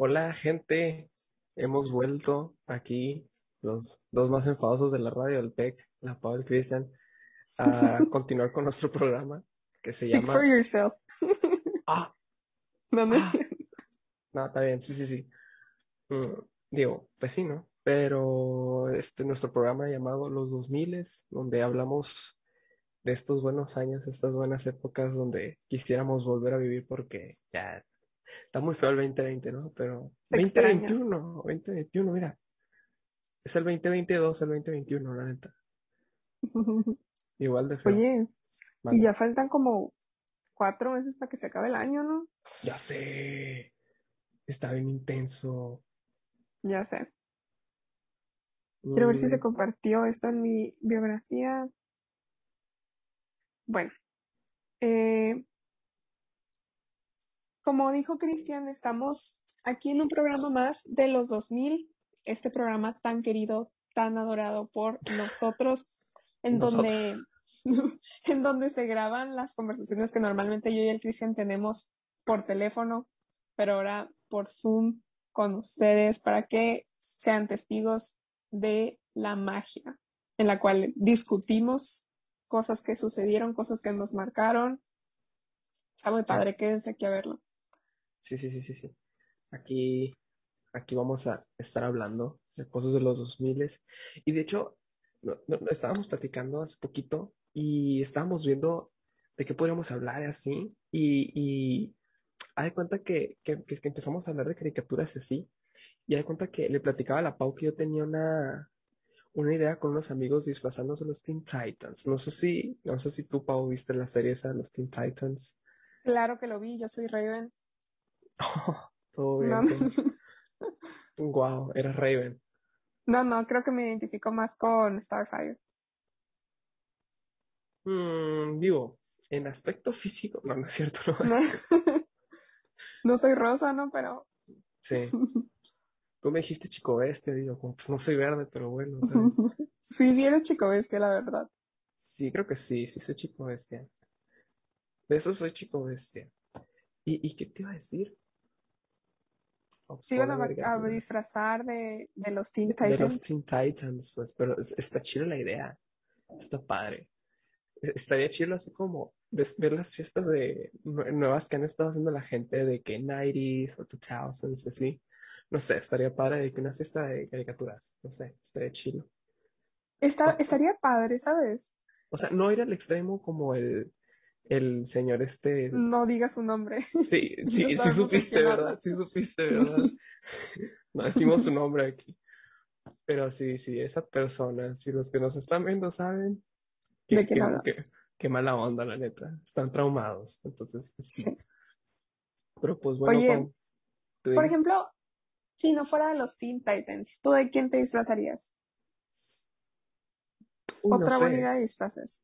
Hola gente, hemos vuelto aquí, los dos más enfadosos de la radio, el Tech, la Pau y el Cristian, a continuar con nuestro programa que se Speak llama... for yourself. Ah, No, no ah, no, está bien, sí, sí, sí. Mm, digo, pues sí, ¿no? Pero este nuestro programa llamado Los 2000, donde hablamos de estos buenos años, estas buenas épocas donde quisiéramos volver a vivir porque ya está muy feo el 2020, ¿no? Pero Se extraña. 2021, 2021, mira, es el 2022, el 2021, la neta. Igual de feo. Oye, y ya faltan como cuatro meses para que se acabe el año, ¿no? Ya sé, está bien intenso. Ya sé. Quiero ver si se compartió esto en mi biografía. Bueno, eh, como dijo Cristian, estamos aquí en un programa más de los 2000, este programa tan querido, tan adorado por nosotros, en nosotros. donde, en donde se graban las conversaciones que normalmente yo y el Cristian tenemos por teléfono, pero ahora por Zoom con ustedes para que sean testigos de la magia, en la cual discutimos cosas que sucedieron, cosas que nos marcaron. Está muy padre, quédense aquí a verlo. Sí, sí, sí, sí, sí. Aquí, aquí vamos a estar hablando de cosas de los 2000 y de hecho no- estábamos platicando hace poquito y estábamos viendo de qué podríamos hablar así y, y haz de cuenta que, que, que- empezamos a hablar de caricaturas así y haz de cuenta que le platicaba a la Pau que yo tenía una, una idea con unos amigos disfrazándose los Teen Titans. No sé si, no sé si tú, Pau, viste la serie esa de los Teen Titans. Claro que lo vi, yo soy Raven. Todo No, bien, todo. Wow, eres Raven. no, no, creo que me identifico más con Starfire. Mm, digo, en aspecto físico, no, no es cierto, no. No, no soy rosa, ¿no? Pero Sí, tú me dijiste chico bestia, digo, pues no soy verde, pero bueno, ¿sabes? sí, sí eres chico bestia, la verdad. Sí, creo que sí, sí soy chico bestia. De eso soy chico bestia. ¿Y, y qué te iba a decir? Se iban a, disfrazar de, de los Teen De, de los Titans. Teen Titans, pues, pero es- está chida la idea, está padre. E- Estaría chido así como ver las fiestas de nue- nuevas que han estado haciendo la gente de que 90s o 2000s, así. No sé, estaría padre de que una fiesta de caricaturas, no sé, estaría chido. Está, O, estaría padre, ¿sabes? o sea, no ir al extremo como el, el señor este. No digas su nombre. Sí, No sí, sí de supiste, ¿verdad? Sí supiste, ¿verdad? No decimos su nombre aquí. Pero sí, sí, esa persona, si los que nos están viendo saben, ¿De qué, quién qué, hablamos? qué mala onda, la neta. Están traumados. Entonces, pues, sí. Sí. Pero pues bueno, Oye, Pau, por ejemplo, si no fuera de los Teen Titans, ¿tú de quién te disfrazarías? Uy, no Otra buena idea de disfraces.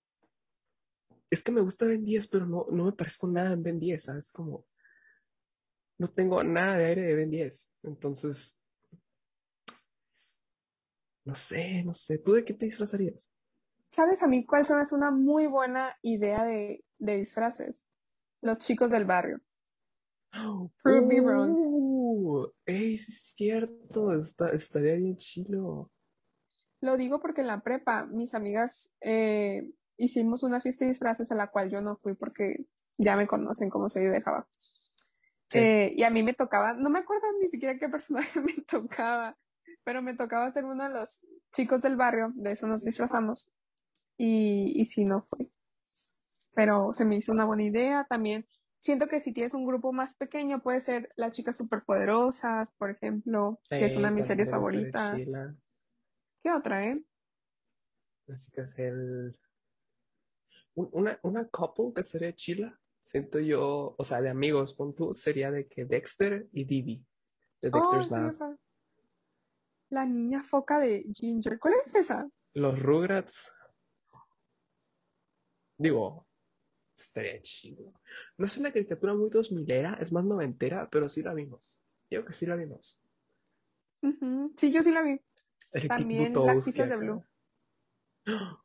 Es que me gusta Ben 10, pero no, no me parezco nada en Ben 10, ¿sabes? Como no tengo nada de aire de Ben 10. Entonces, no sé, no sé. ¿Tú de qué te disfrazarías? ¿Sabes a mí cuál hace una muy buena idea de, de disfraces? Los chicos del barrio. Prove me wrong. ¡Uh! ¡Ey, sí es cierto! Está, estaría bien chilo. Lo digo porque en la prepa mis amigas eh, hicimos una fiesta de disfraces a la cual yo no fui porque ya me conocen como soy de Java. Sí. Eh, y a mí me tocaba, no me acuerdo ni siquiera qué personaje me tocaba, pero me tocaba ser uno de los chicos del barrio, de eso nos disfrazamos. Y, y sí, no fue. Pero se me hizo una buena idea. También siento que si tienes un grupo más pequeño, puede ser las chicas superpoderosas, por ejemplo, que es una de mis series favoritas. ¿Qué otra, eh? Que hacer el- una, una couple que sería chila. Siento yo, o sea, de amigos, pon tú, sería de que Dexter y Didi, de Oh, Dexter's sí, Lab. la niña foca de Ginger. ¿Cuál es esa? Los Rugrats, digo, estaría chido. No es una caricatura muy dos milera, es más noventera, pero sí la vimos. Yo que sí la vimos. Sí, yo sí la vi. También las pistas de. Blue.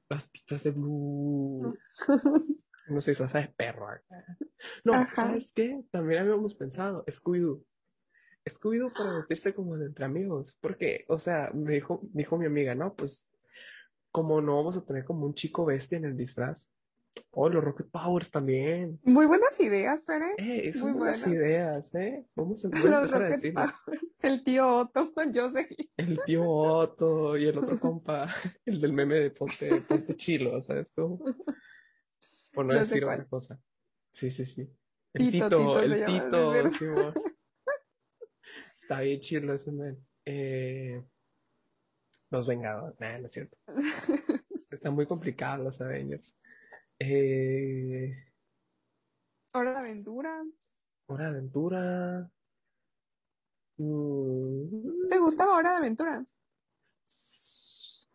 Las pistas de Blue. Uno se disfraza de perro acá. No, Ajá. ¿sabes qué? También habíamos pensado, Scooby-Doo. Scooby-Doo para vestirse como de entre amigos. Porque, o sea, me dijo, dijo mi amiga, no, pues, como no vamos a tener como un chico bestia en el disfraz. Oh, los Rocket Powers también. Muy buenas ideas, Fere. Eh, son Muy buenas buenas. ideas, ¿eh? Vamos a, empezar a. Power. El tío Otto, yo sé. El tío Otto y el otro compa, el del meme de ponte, ponte chilo, ¿sabes cómo? Por no decir otra cosa. Sí, sí, sí. El Tito, Tito, Tito se el llama, sí, es Tito. Está bien chilo ese man. Eh, los Vengadores, nah, no es cierto. Está muy complicado los Avengers. Eh, Hora de aventura. Hora de Aventura. Mm, ¿Te gustaba Hora de aventura? Es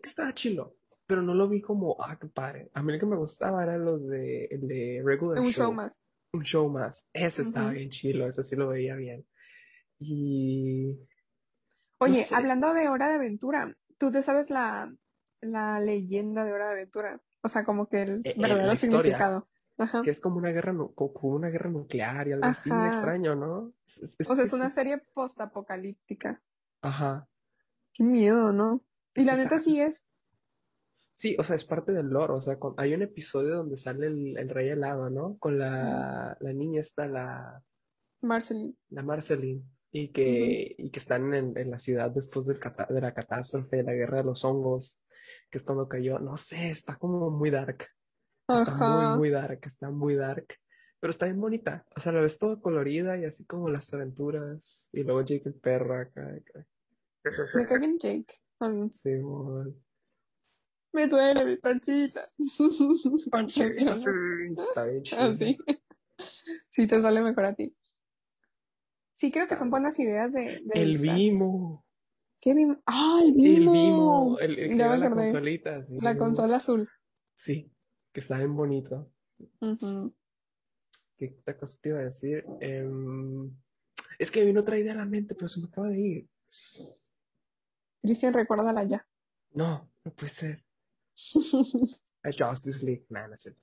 que estaba chilo, pero no lo vi como, ah, qué padre. A mí el que me gustaba era los de, el de Regular Un Show. show más. Un show más. Ese estaba bien chilo, eso sí lo veía bien. Y Oye, sé. hablando de Hora de Aventura, ¿tú te sabes la, la leyenda de Hora de Aventura? O sea, como que el Eh, eh, verdadero historia. significado. Ajá. que es como una guerra, como una guerra nuclear y algo así Ajá. extraño, ¿no? Es- es- O sea, es- es una serie postapocalíptica. Ajá. Qué miedo, ¿no? Y la neta sí es. Sí, o sea, es parte del lore. O sea, con- hay un episodio donde sale el, el rey helado, ¿no? Con la, la niña esta, la, Marceline. la Marceline, y que, y que están en, en la ciudad después del de la catástrofe, de la guerra de los hongos, que es cuando cayó. No sé, está como muy dark. Está muy, muy dark, está muy dark. Pero está bien bonita. O sea, la ves toda colorida y así como las aventuras. Y luego Jake el perro acá. acá. Me cae bien Jake. Sí, mon. Me duele mi pancita. Pancita. Está bien chido. Así. Sí, te sale mejor a ti. Sí, creo que son buenas ideas de, de El. Vimo. ¿Qué Vimo? ¡Ah, el El Vimo! Vimo. El, el que Ya me la acordé. consolita. sí, La Vimo. consola azul. Sí, que está bien bonito. ¿Qué otra cosa te iba a decir? Em, es que me vino otra idea a la mente, pero se me acaba de ir. Cristian, recuérdala ya. No, no puede ser. A Justice League. Nah, no es cierto.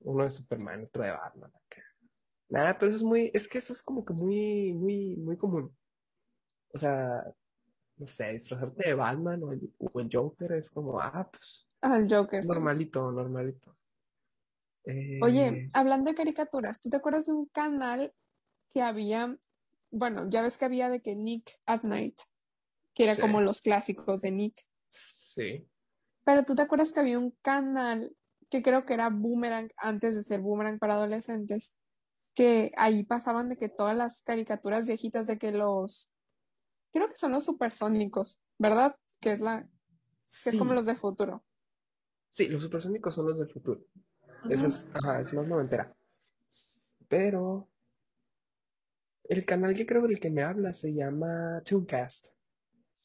Uno de Superman, otro de Batman. Nah, pero eso es muy, es que eso es como que muy, muy, muy común. O sea, no sé, disfrazarte de Batman o el, o el Joker es como, ah, pues, Ah, el Joker. sí. normalito, normalito. Oye, Eh, hablando de caricaturas, ¿tú te acuerdas de un canal que había, bueno, ya ves que había de que Nick at Night, que era Sí. como los clásicos de Nick, sí. pero tú te acuerdas que había un canal que creo que era Boomerang antes de ser Boomerang para adolescentes, que ahí pasaban de que todas las caricaturas viejitas de que los, creo que son los supersónicos, ¿verdad? Que es la, que es como los de futuro. Sí, los supersónicos son los del futuro. Esa es, ajá, es más noventera. Pero el canal que creo del que me habla se llama Tooncast.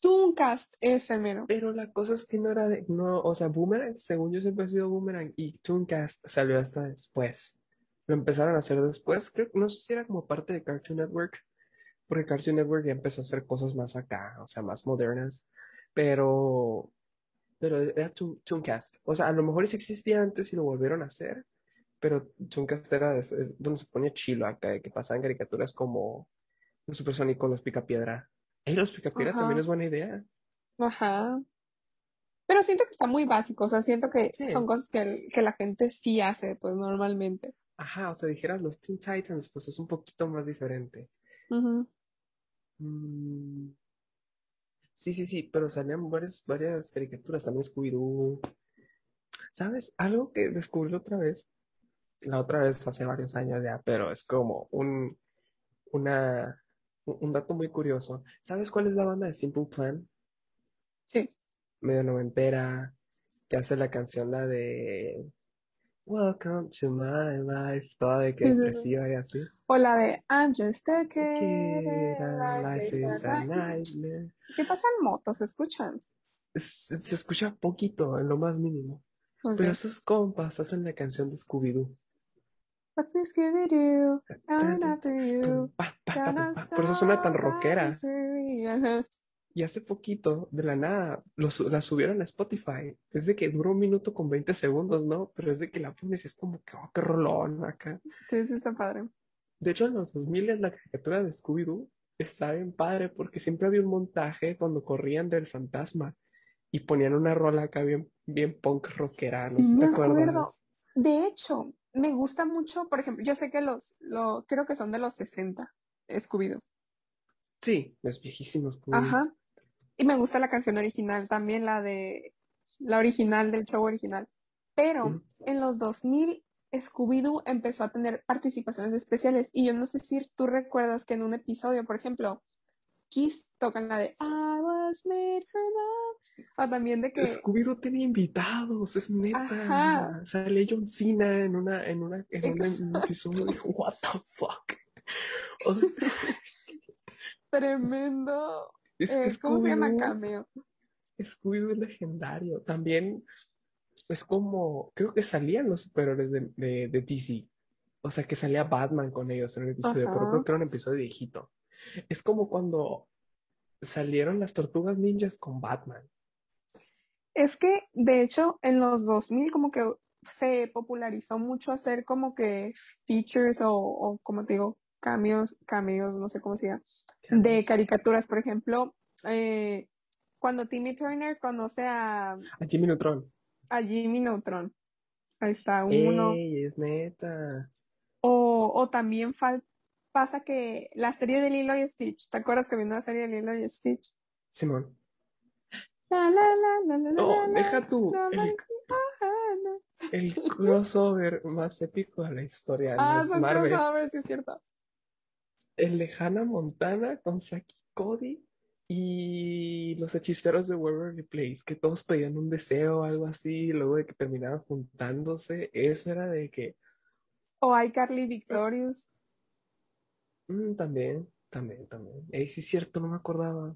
Tooncast, ese mero. Pero la cosa es que no era de, no, o sea, Boomerang, según yo siempre he sido Boomerang y Tooncast salió hasta después. Lo empezaron a hacer después, creo, no sé si era como parte de Cartoon Network, porque Cartoon Network ya empezó a hacer cosas más acá, o sea, más modernas, pero, pero era Toon- Tooncast. O sea, a lo mejor sí existía antes y lo volvieron a hacer, pero Tooncast era es donde se ponía chilo acá, que pasaban caricaturas como los Supersónicos, los Picapiedra. Ey, los Picapiedra Ajá. también es buena idea. Ajá. Pero siento que está muy básico, o sea, siento que Sí. son cosas que, que la gente sí hace, pues normalmente. Ajá, o sea, dijeras los Teen Titans, pues es un poquito más diferente. Mm, Sí, sí, sí, pero salían varias, varias caricaturas, también Scooby-Doo. ¿Sabes? Algo que descubrí otra vez, la otra vez hace varios años ya, pero es como un, una, un dato muy curioso. ¿Sabes cuál es la banda de Simple Plan? Sí. Medio noventera, que hace la canción, la de Welcome to my life, toda de que depresiva y así. O la de I'm just a kid, life is a nightmare. ¿Qué pasa en motos? ¿Se escuchan? Es- Se escucha poquito, en lo más mínimo. Pero esos compas hacen la canción de Scooby-Doo. What's this Scooby-Doo? I'm after you. Por eso suena tan rockera. Ajá. Y hace poquito, de la nada, lo la subieron a Spotify. Es de que dura un minuto con 20 segundos, ¿no? Pero es de que la pones y es como que, oh, qué rolón acá. Sí, sí, está padre. De hecho, en los 2000 la caricatura de Scooby-Doo Está bien padre porque siempre había un montaje cuando corrían del fantasma y ponían una rola acá bien, bien punk rockera, no sé Sí, te me acuerdo. acuerdas. De hecho, me gusta mucho, por ejemplo, yo sé que los, lo, creo que son de los 60, Scooby-Doo. Sí, es viejísimo Scooby. Ajá. Y me gusta la canción original, también la de, la original del show original. Pero en los 2000, Scooby-Doo empezó a tener participaciones especiales. Y yo no sé si tú recuerdas que en un episodio, por ejemplo, Kiss tocan la de I was made for love. O también de que, Scooby-Doo tenía invitados, es neta. Ajá. Sale John Cena en una, en una, en un- Ex- en un episodio what the fuck. O sea, tremendo. Es eh, ¿cómo se llama? Cameo. Scooby-Doo es legendario. También es como, creo que salían los superhéroes de, de, de DC. O sea, que salía Batman con ellos en un episodio, pero Ajá. creo que era un episodio viejito. Es como cuando salieron las tortugas ninjas con Batman. Es que, de hecho, en los 2000 como que se popularizó mucho hacer como que features o, o como te digo, cambios, cameos, no sé cómo se llama, de caricaturas. Por ejemplo, eh, cuando Timmy Turner conoce a, A Jimmy Neutron. a Jimmy Neutron. Ahí está uno. ¡Ey, es neta! O, o también pasa que la serie de Lilo y Stitch, ¿te acuerdas que había una serie de Lilo y Stitch? Simón. La, la, la, la, la, No, la, la, deja tú. la, El, la, la. el crossover más épico de la historia. Ah, son Marvel. crossovers, sí es cierto. El de Hannah Montana con Saki Cody y los hechiceros de Waverly Place, que todos pedían un deseo o algo así, y luego de que terminaban juntándose, eso era de que O iCarly Victorious. mm, también, también, también. Ey, sí es cierto, no me acordaba.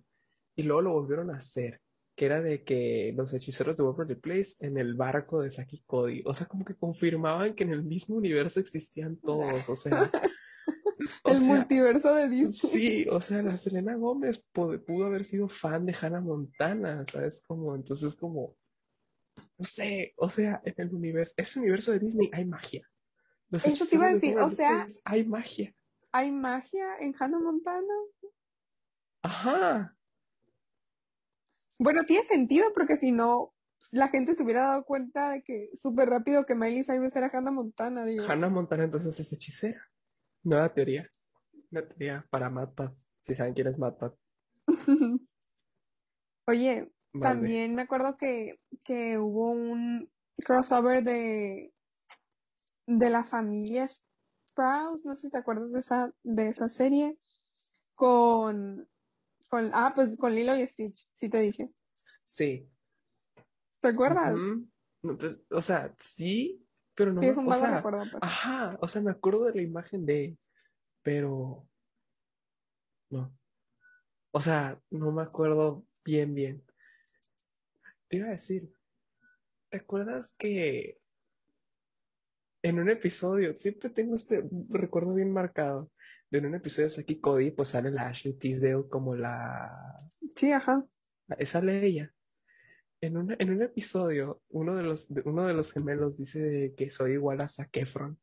Y luego lo volvieron a hacer, que era de que los hechiceros de Waverly Place en el barco de Saki Cody, o sea, como que confirmaban que en el mismo universo existían todos, o sea, El sea, multiverso de Disney. Sí, o sea, la Selena Gómez pudo, pudo haber sido fan de Hannah Montana, ¿sabes? Como, entonces, como, no sé, o sea, en el universo, ese universo de Disney hay magia. Los Eso te iba a de decir, o sea- hay magia. ¿Hay magia en Hannah Montana? Ajá, Bueno, tiene sentido porque si no, la gente se hubiera dado cuenta de que súper rápido que Miley Cyrus era Hannah Montana, digo. Hannah Montana entonces es hechicera. Nueva teoría. Una teoría para MatPat, si saben quién es MatPat. Oye, también me acuerdo que, que hubo un crossover de, de la familia Sprouse, no sé si te acuerdas de esa, de esa serie, con, con, ah, pues con Lilo y Stitch, sí te dije. Sí. ¿Te acuerdas? No, pues, o sea, sí, pero no Sí, me, es un o vago sea, recuerdo, pues. Ajá, o sea, me acuerdo de la imagen de, pero no. O sea, no me acuerdo bien, bien. Te iba a decir, ¿te acuerdas que en un episodio, siempre tengo este recuerdo bien marcado, de en un episodio de Saki Cody, pues sale la Ashley Tisdale como la, Sí, ajá. sale ella. En, una- en un episodio, uno de los, uno de los gemelos dice que soy igual a Zac Efron.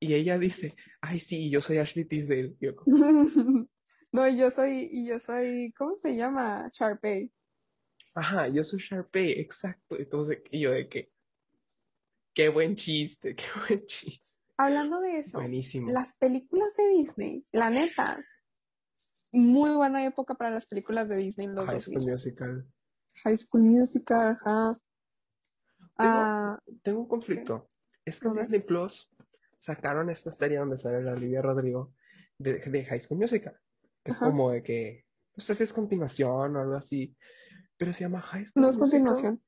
Y ella dice, ay, sí, yo soy Ashley Tisdale. Yo, No, y yo soy, y yo soy, ¿cómo se llama? Sharpay. ajá, yo soy Sharpay, exacto. Entonces, y yo de que, qué buen chiste, qué buen chiste. Hablando de eso, Buenísimo. las películas de Disney, la neta, muy buena época para las películas de Disney los High 2000. School Musical. High School Musical, ajá. Ah, Tengo un conflicto. Es que en. Disney Plus sacaron esta serie donde sale la Olivia Rodrigo de, de High School Musical. Que es como de que, no sé si es continuación o algo así, pero se llama High School no es Musical. continuación.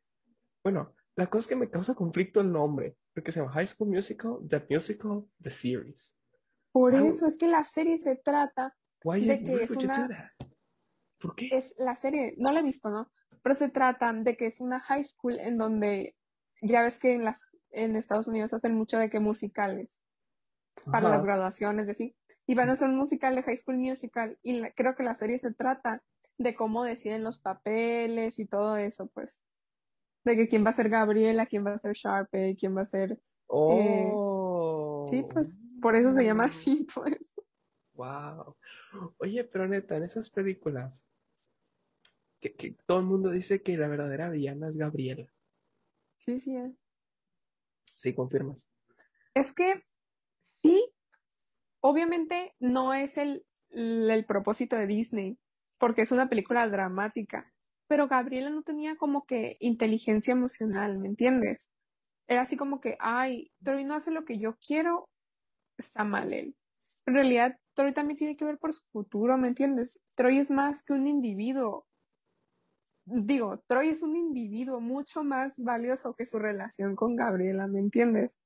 Bueno, la cosa es que me causa conflicto el nombre, porque se llama High School Musical, The Musical, The Series. Por eso es que la serie se trata, Why, De que es would you do una- that? ¿Por qué? es la serie, no la he visto, ¿no? Pero se trata de que es una high school en donde, ya ves que en las, en Estados Unidos hacen mucho de que musicales. para Ajá. las graduaciones y así. Y van a hacer un musical de High School Musical y la- creo que la serie se trata de cómo deciden los papeles y todo eso, pues. De que quién va a ser Gabriela, quién va a ser Sharpay, quién va a ser... Oh. Sí, pues por eso se llama así, pues. Wow. Oye, pero neta, en esas películas, que, que todo el mundo dice que la verdadera villana es Gabriela. Sí, sí es. Sí, confirmas. Es que sí, obviamente no es el, el propósito de Disney, porque es una película dramática, pero Gabriela no tenía como que inteligencia emocional, ¿me entiendes? Era así como que, ay, Troy no hace lo que yo quiero, está mal él. En realidad, Troy también tiene que ver por su futuro, ¿me entiendes? Troy es más que un individuo. Digo, Troy es un individuo mucho más valioso que su relación con Gabriela, ¿me entiendes?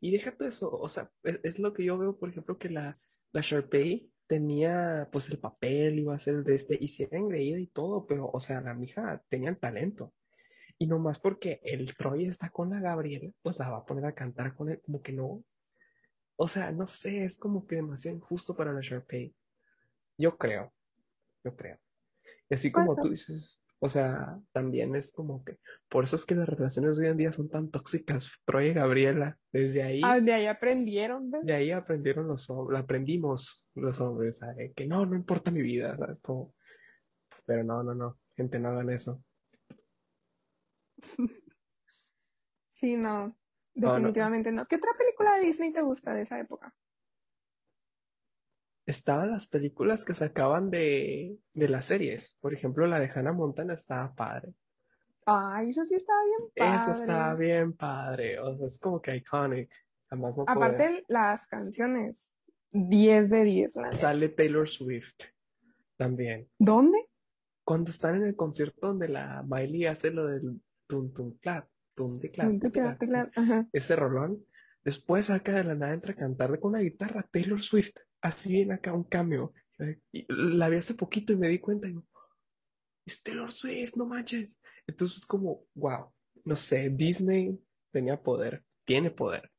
Y deja todo eso, o sea, es, es lo que yo veo, por ejemplo, que la, la Sharpay tenía pues el papel, iba a ser de este, y si era engreída y todo, pero, o sea, la mija tenía el talento. Y nomás porque el Troy está con la Gabriela, pues la va a poner a cantar con él, como que no. O sea, no sé, es como que demasiado injusto para la Sharpay. Yo creo, yo creo. Y así como tú dices, o sea, también es como que, por eso es que las relaciones hoy en día son tan tóxicas, Troy y Gabriela, desde ahí, Ah, de ahí aprendieron, ¿ves? de ahí aprendieron los hombres, aprendimos los hombres, ¿sabes? Que no, no importa mi vida, ¿sabes? Como, pero no, no, no, gente, no hagan eso. Sí, no, No, no, definitivamente no. ¿Qué otra película de Disney te gusta de esa época? estaban las películas que sacaban de, de las series, por ejemplo, la de Hannah Montana estaba padre. Ay, eso sí estaba bien Esa estaba padre. bien padre, o sea, es como que iconic, no puede. Aparte, las canciones, 10 de 10, la neta. Sale Taylor Swift también. ¿Dónde? Cuando están en el concierto donde la Miley hace lo del tum tum clap, tum ese rolón, después saca de la nada entra a cantar con una guitarra Taylor Swift, así bien acá un cameo. Y la vi hace poquito y me di cuenta y es Taylor Swift, no manches. Entonces es como, wow, no sé, Disney tenía poder, tiene poder.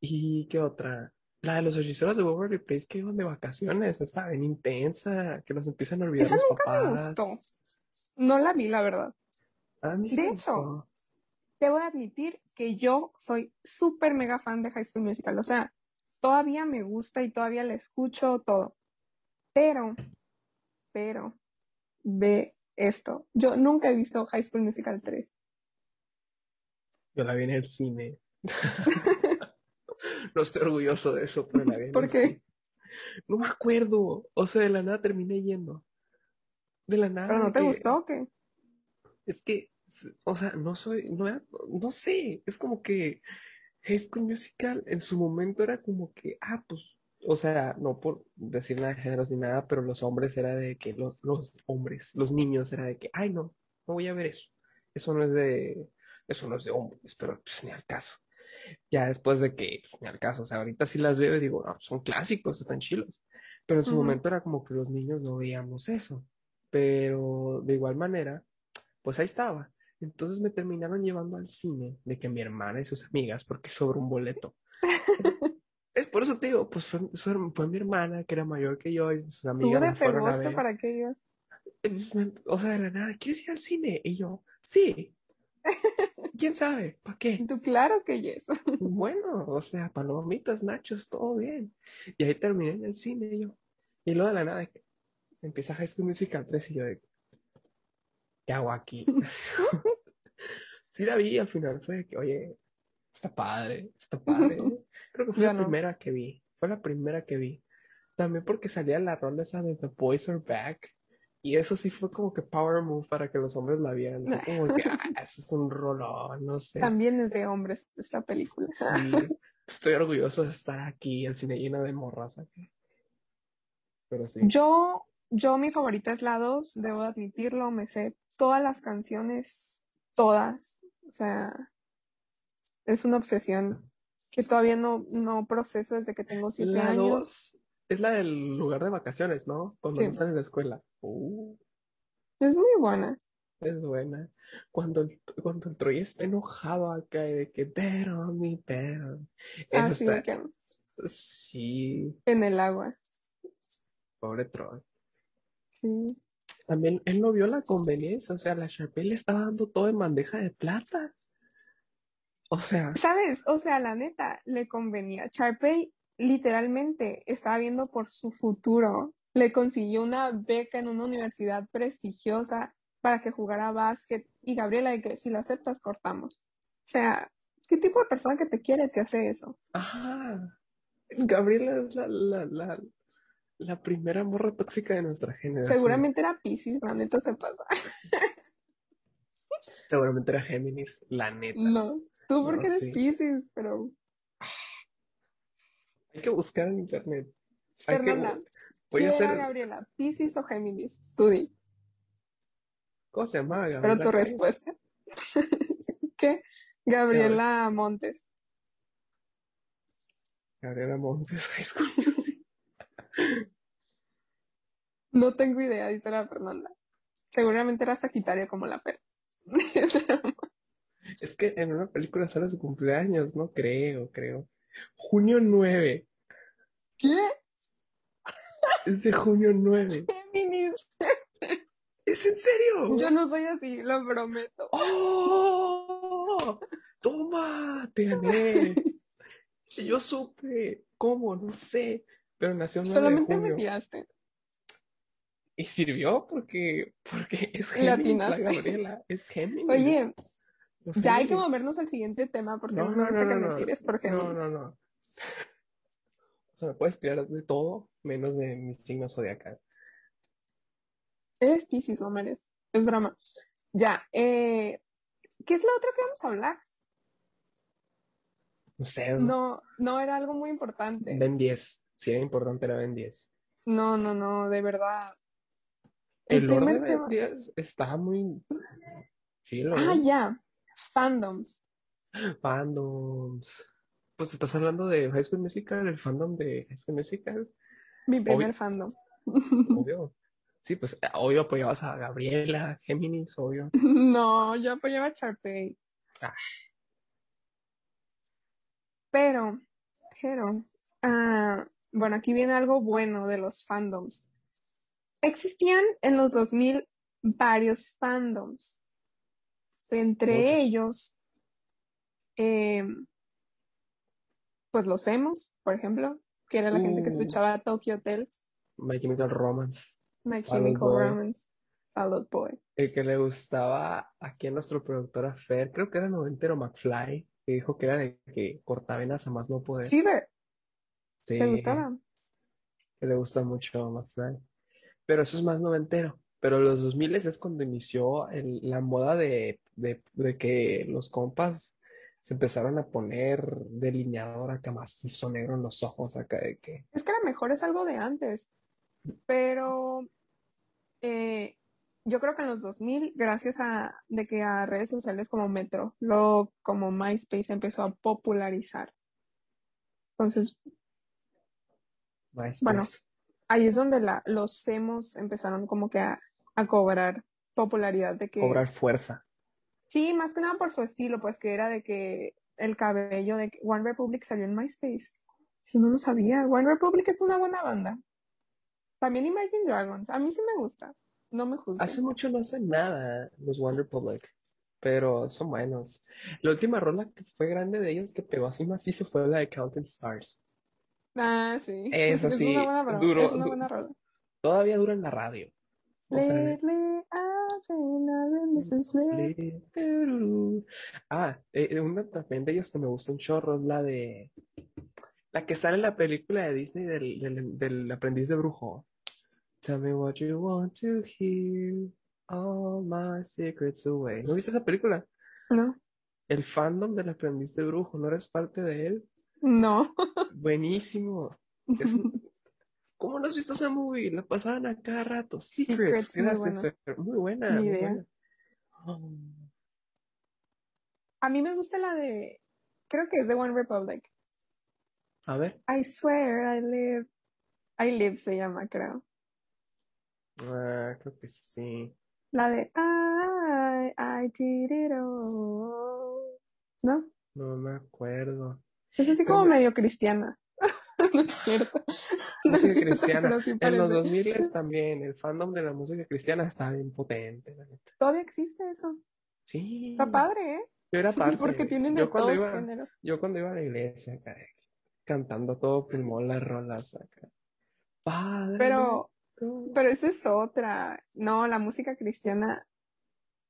¿Y qué otra? La de los hechiceros de Waverly Place que iban de vacaciones, está bien intensa, que los empiezan a olvidar Esa los nunca me papás. gustó. No la vi, la verdad. A mí De hecho, gustó. Debo de admitir que yo soy súper mega fan de High School Musical. O sea, todavía me gusta y todavía la escucho todo. Pero, pero, ve esto. Yo nunca he visto High School Musical 3. Yo la vi en el cine. No estoy orgulloso de eso, pero la vi en ¿Por el qué? cine. No me acuerdo. O sea, de la nada terminé yendo. De la nada ¿Pero no te que gustó o qué? es que, o sea, no soy, no era, no sé, es como que High School Musical en su momento era como que, ah, pues, o sea, no por decir nada de géneros ni nada, pero los hombres era de que, los, los hombres, los niños era de que, ay, no, no voy a ver eso. Eso no es de, eso no es de hombres, pero pues ni al caso. Ya después de que, pues, ni al caso, o sea, ahorita sí las veo y digo, no, son clásicos, están chilos. Pero en su momento era como que los niños no veíamos eso. Pero de igual manera, pues ahí estaba. Entonces me terminaron llevando al cine de que mi hermana y sus amigas, porque sobró un boleto. Es por eso te digo, pues fue, mi hermana que era mayor que yo y sus ¿Tú amigas de la fueron a ver. para qué ibas? Entonces me- O sea, de la nada, ¿quieres ir al cine? Y yo, sí. ¿Quién sabe? ¿Para qué? Tú, claro que yes. Bueno, o sea, palomitas, nachos, todo bien. Y ahí terminé en el cine y yo. Y luego de la nada que empieza High School Musical 3 y yo de, ¿qué hago aquí? Sí la vi al final fue que, oye, está padre, está padre. Creo que fue Yo la no. primera que vi, fue la primera que vi. También porque salía la rola esa de The Boys Are Back. Y eso sí fue como que power move para que los hombres la vieran. Como que, ah, eso es un rolón, no sé. También es de hombres esta película. Sí, estoy orgulloso de estar aquí, el cine lleno de morras aquí. Pero sí. Yo, yo mi favorita es la 2, debo de admitirlo, me sé todas las canciones, todas. O sea, es una obsesión que todavía no, no proceso desde que tengo siete La años. dos es la del lugar de vacaciones, ¿no? Cuando Sí. están en la escuela. Uh, Es muy buena. es buena. Cuando el, cuando el Troy está enojado acá y de que, pero mi pero. Así de está- que Sí, en el agua. pobre Troy. Sí. También él no vio la conveniencia, o sea, la Sharpay le estaba dando todo en bandeja de plata. O sea, ¿Sabes? O sea, la neta, le convenía. Sharpay literalmente estaba viendo por su futuro. Le consiguió una beca en una universidad prestigiosa para que jugara básquet y Gabriela de que si lo aceptas cortamos. O sea, ¿qué tipo de persona que te quiere te hace eso? Ajá. Gabriela es la, la, la, la primera morra tóxica de nuestra generación. Seguramente era Pisces, la neta se pasa. Seguramente era Géminis, la neta. No, tú porque No, eres sí. Pisces, pero Hay que buscar en internet. Hay que Fernanda, a ¿quién era hacer. Gabriela? ¿Pisces o Géminis? Tú di. ¿Cómo se llama? Gabriela tu qué? respuesta. ¿Qué? Gabriela Montes. Gabriela Montes High School. No tengo idea, dice la Fernanda. Seguramente era Sagitario como la Fer. Es que en una película sale su cumpleaños, no creo, creo. Junio 9. ¿Qué? Es de junio 9. Géminis. ¿Es en serio? Yo no soy así, lo prometo. ¡Oh! ¡Toma! ¡Te gané! Yo supe. ¿Cómo? No sé. Pero nació el 9 de Solamente me junio. tiraste. Y sirvió porque, porque es Géminis. Gabriela. Es Géminis. Oye, Los ya hay que movernos al siguiente tema porque No, no, no, me gusta no, que no, me no. tires por No, Géminis. no, no. O sea, me puedes tirar de todo menos de mi signo zodiacal. Eres Pisces, no mereces. Es broma. Ya, eh, ¿qué es lo otro que vamos a hablar? No sé. No, no era algo muy importante. Ben 10. Si era importante, era Ben 10. No, no, no, de verdad. El El primer de Ben tema. 10 está muy chilo, Ah, ya. Fandoms. Fandoms. Pues estás hablando de High School Musical, el fandom de High School Musical, Mi primer Obvio. fandom. obvio. Sí, pues eh, obvio apoyabas a Gabriela, Géminis, obvio. No, yo apoyaba a Sharpay. Ah. Pero, pero, ah, bueno, aquí viene algo bueno de los fandoms. Existían en los 2000 varios fandoms. Entre Muchos. ellos, em, pues los emos, por ejemplo, que era la gente que Uh. escuchaba Tokyo Hotel, My Chemical Romance. My Chemical Boy. Romance, Out Boy. El que le gustaba aquí a nuestro productora Fer, creo que era noventero McFly, que dijo que era de que cortavenas a más no poder. Ciber, Sí, ¿te gustaba? que le gusta mucho McFly. Pero eso es más noventero. Pero los 2000 es cuando inició el- la moda de, de, de que los compas se empezaron a poner delineador acá macizo negro en los ojos, acá de que Es que a lo mejor es algo de antes, pero eh, yo creo que en los 2000, gracias a de que a redes sociales como Metro, luego como MySpace empezó a popularizar. Entonces, MySpace. Bueno, ahí es donde la, los emos empezaron como que a, a cobrar popularidad de que cobrar fuerza. sí, más que nada por su estilo, pues que era de que el cabello de One Republic salió en MySpace. Si no lo sabía, One Republic es una buena banda. También Imagine Dragons, a mí sí me gusta, no me juzguen. Hace mucho no hacen nada los One Republic, pero son buenos. La última rola que fue grande de ellos que pegó así macizo fue la de Counting Stars. Ah, sí. Es sí, una buena rola, duró- es una buena rola. Todavía dura en la radio. O sea, Lately. Ah, eh, una también de ellos que me gusta un chorro es la de la que sale en la película de Disney del, del, del aprendiz de brujo. Tell me what you want to hear, all my secrets away. ¿No viste esa película? ¿No? El fandom del aprendiz de brujo, ¿no eres parte de él? No. Buenísimo. Es un- ¿Cómo no has visto esa movie? La pasaban a cada rato. Secrets, Secrets, muy gracias, buena. Muy buena, muy buena. Oh. A mí me gusta la de, creo que es de One Republic. A ver. I swear I live. I live se llama, creo. Ah, creo que sí. La de I, I did it all. ¿No? No me acuerdo. Es así como me- medio cristiana. No es cierto. No es Música cierto, cristiana. sí En los parece. 2000 también, el fandom de la música cristiana está bien potente, la neta. Todavía existe eso. Sí. Está padre, ¿eh? Yo era parte. Porque tienen de yo todos iba, géneros. yo cuando iba a la iglesia, acá, cantando todo pulmón las rolas acá. Padre Pero, pero esa es otra. No, la música cristiana,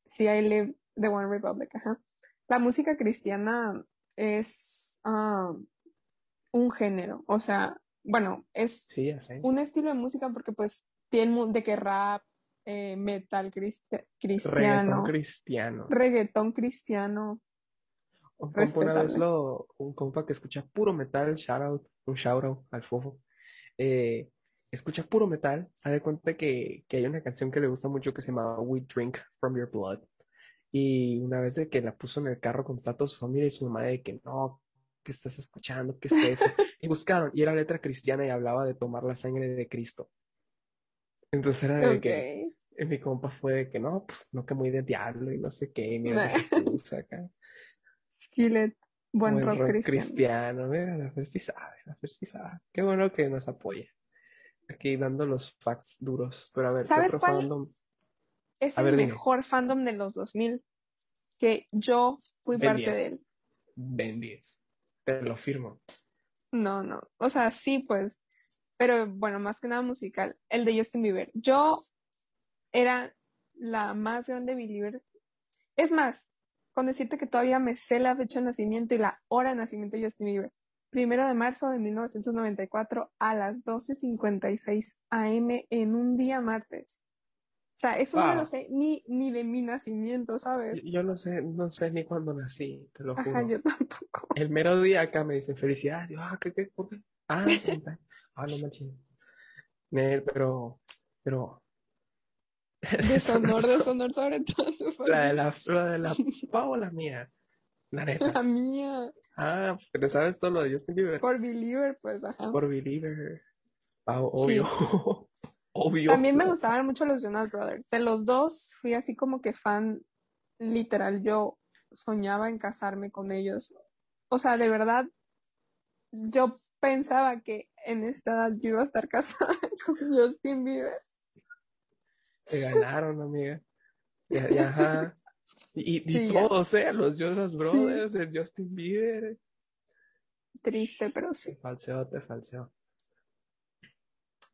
sí, I live the One Republic, ajá. La música cristiana es ah, un género, o sea, bueno, es Sí, un estilo de música porque pues tiene de que rap, eh, metal cristi- Reggaetón cristiano, cristiano. reggaetón cristiano, Un compa una vez respetable. lo, un compa que escucha puro metal, shout out, un shout out al fofo. eh, escucha puro metal, se da cuenta que, que hay una canción que le gusta mucho que se llama We Drink From Your Blood. Y una vez de que la puso en el carro con su familia y su mamá de que no, ¿qué estás escuchando? ¿Qué es eso? Y buscaron, y era letra cristiana y hablaba de tomar la sangre de Cristo. Entonces era de que Ok. y mi compa fue de que no, pues no que muy de diablo y no sé qué, mira. Jesús acá. Skillet, buen Buen rock rock cristiano. cristiano, mira, la Fer sí sabe, la Fer sí sabe. Qué bueno que nos apoya. Aquí dando los facts duros. Pero a ver, ¿qué ¿Sabes otro cuál? fandom? Es A el ver, dime. mejor fandom de los 2000 que yo fui Ben parte 10. de él. Ben 10. Te lo firmo. No, no. O sea, sí, pues. Pero bueno, más que nada musical. El de Justin Bieber. Yo era la más grande believer. Es más, con decirte que todavía me sé la fecha de nacimiento y la hora de nacimiento de Justin Bieber. Primero de marzo de 1994 a las 12.56 am en un día martes. O sea, eso no lo sé ni, ni de mi nacimiento, ¿sabes? Yo, yo no sé, no sé ni cuándo nací, te lo Ajá, juro. yo tampoco. El mero día acá me dicen felicidades. Yo, ah, ¿qué, qué, por qué? Ah, ah, no manches. Nel, pero, pero. Deshonor, deshonor sobre todo. La de la, la de la Pau o la mía. La neta. La mía. Ah, pero sabes todo lo de Justin Bieber. Por believer, pues, ajá. Por Believer. Pau, Sí. Obvio. También me gustaban mucho los Jonas Brothers. De los dos fui así como que fan literal. Yo soñaba en casarme con ellos. O sea, de verdad, yo pensaba que en esta edad yo iba a estar casada con Justin Bieber. Te ganaron, amiga. Ya, ya, ajá. Y, y Sí, ya. todos, ¿eh? Los Jonas Brothers, el Justin Bieber. Triste, pero Te sí. falseó, te falseó.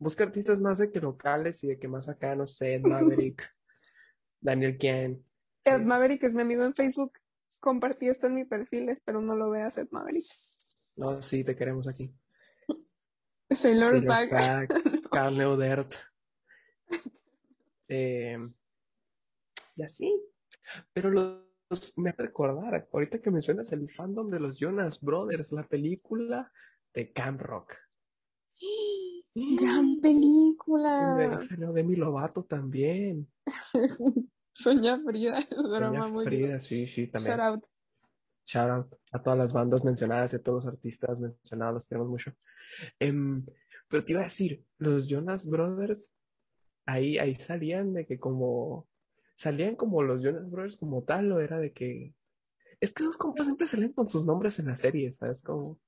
Busca artistas más de que locales y de que más acá, no sé, Ed Maverick, Daniel Kian. Ed Maverick es mi amigo en Facebook. Compartí esto en mi perfil, espero no lo veas, Ed Maverick. No, sí, te queremos aquí. Sailor Bag. Carne Odert. Eh, y así. Pero los, me hace recordar, ahorita que mencionas el fandom de los Jonas Brothers, la película de Camp Rock. Gran película. salió Demi Lovato también. Soña Frida, es broma Doña muy Frida, sí, sí, también. Shout out. Shout out a todas las bandas mencionadas y a todos los artistas mencionados, los queremos mucho. Em, pero te iba a decir, los Jonas Brothers, ahí, ahí salían de que como, salían como los Jonas Brothers como tal, o era de que, es que esos compas siempre salen con sus nombres en la serie, ¿sabes? Como,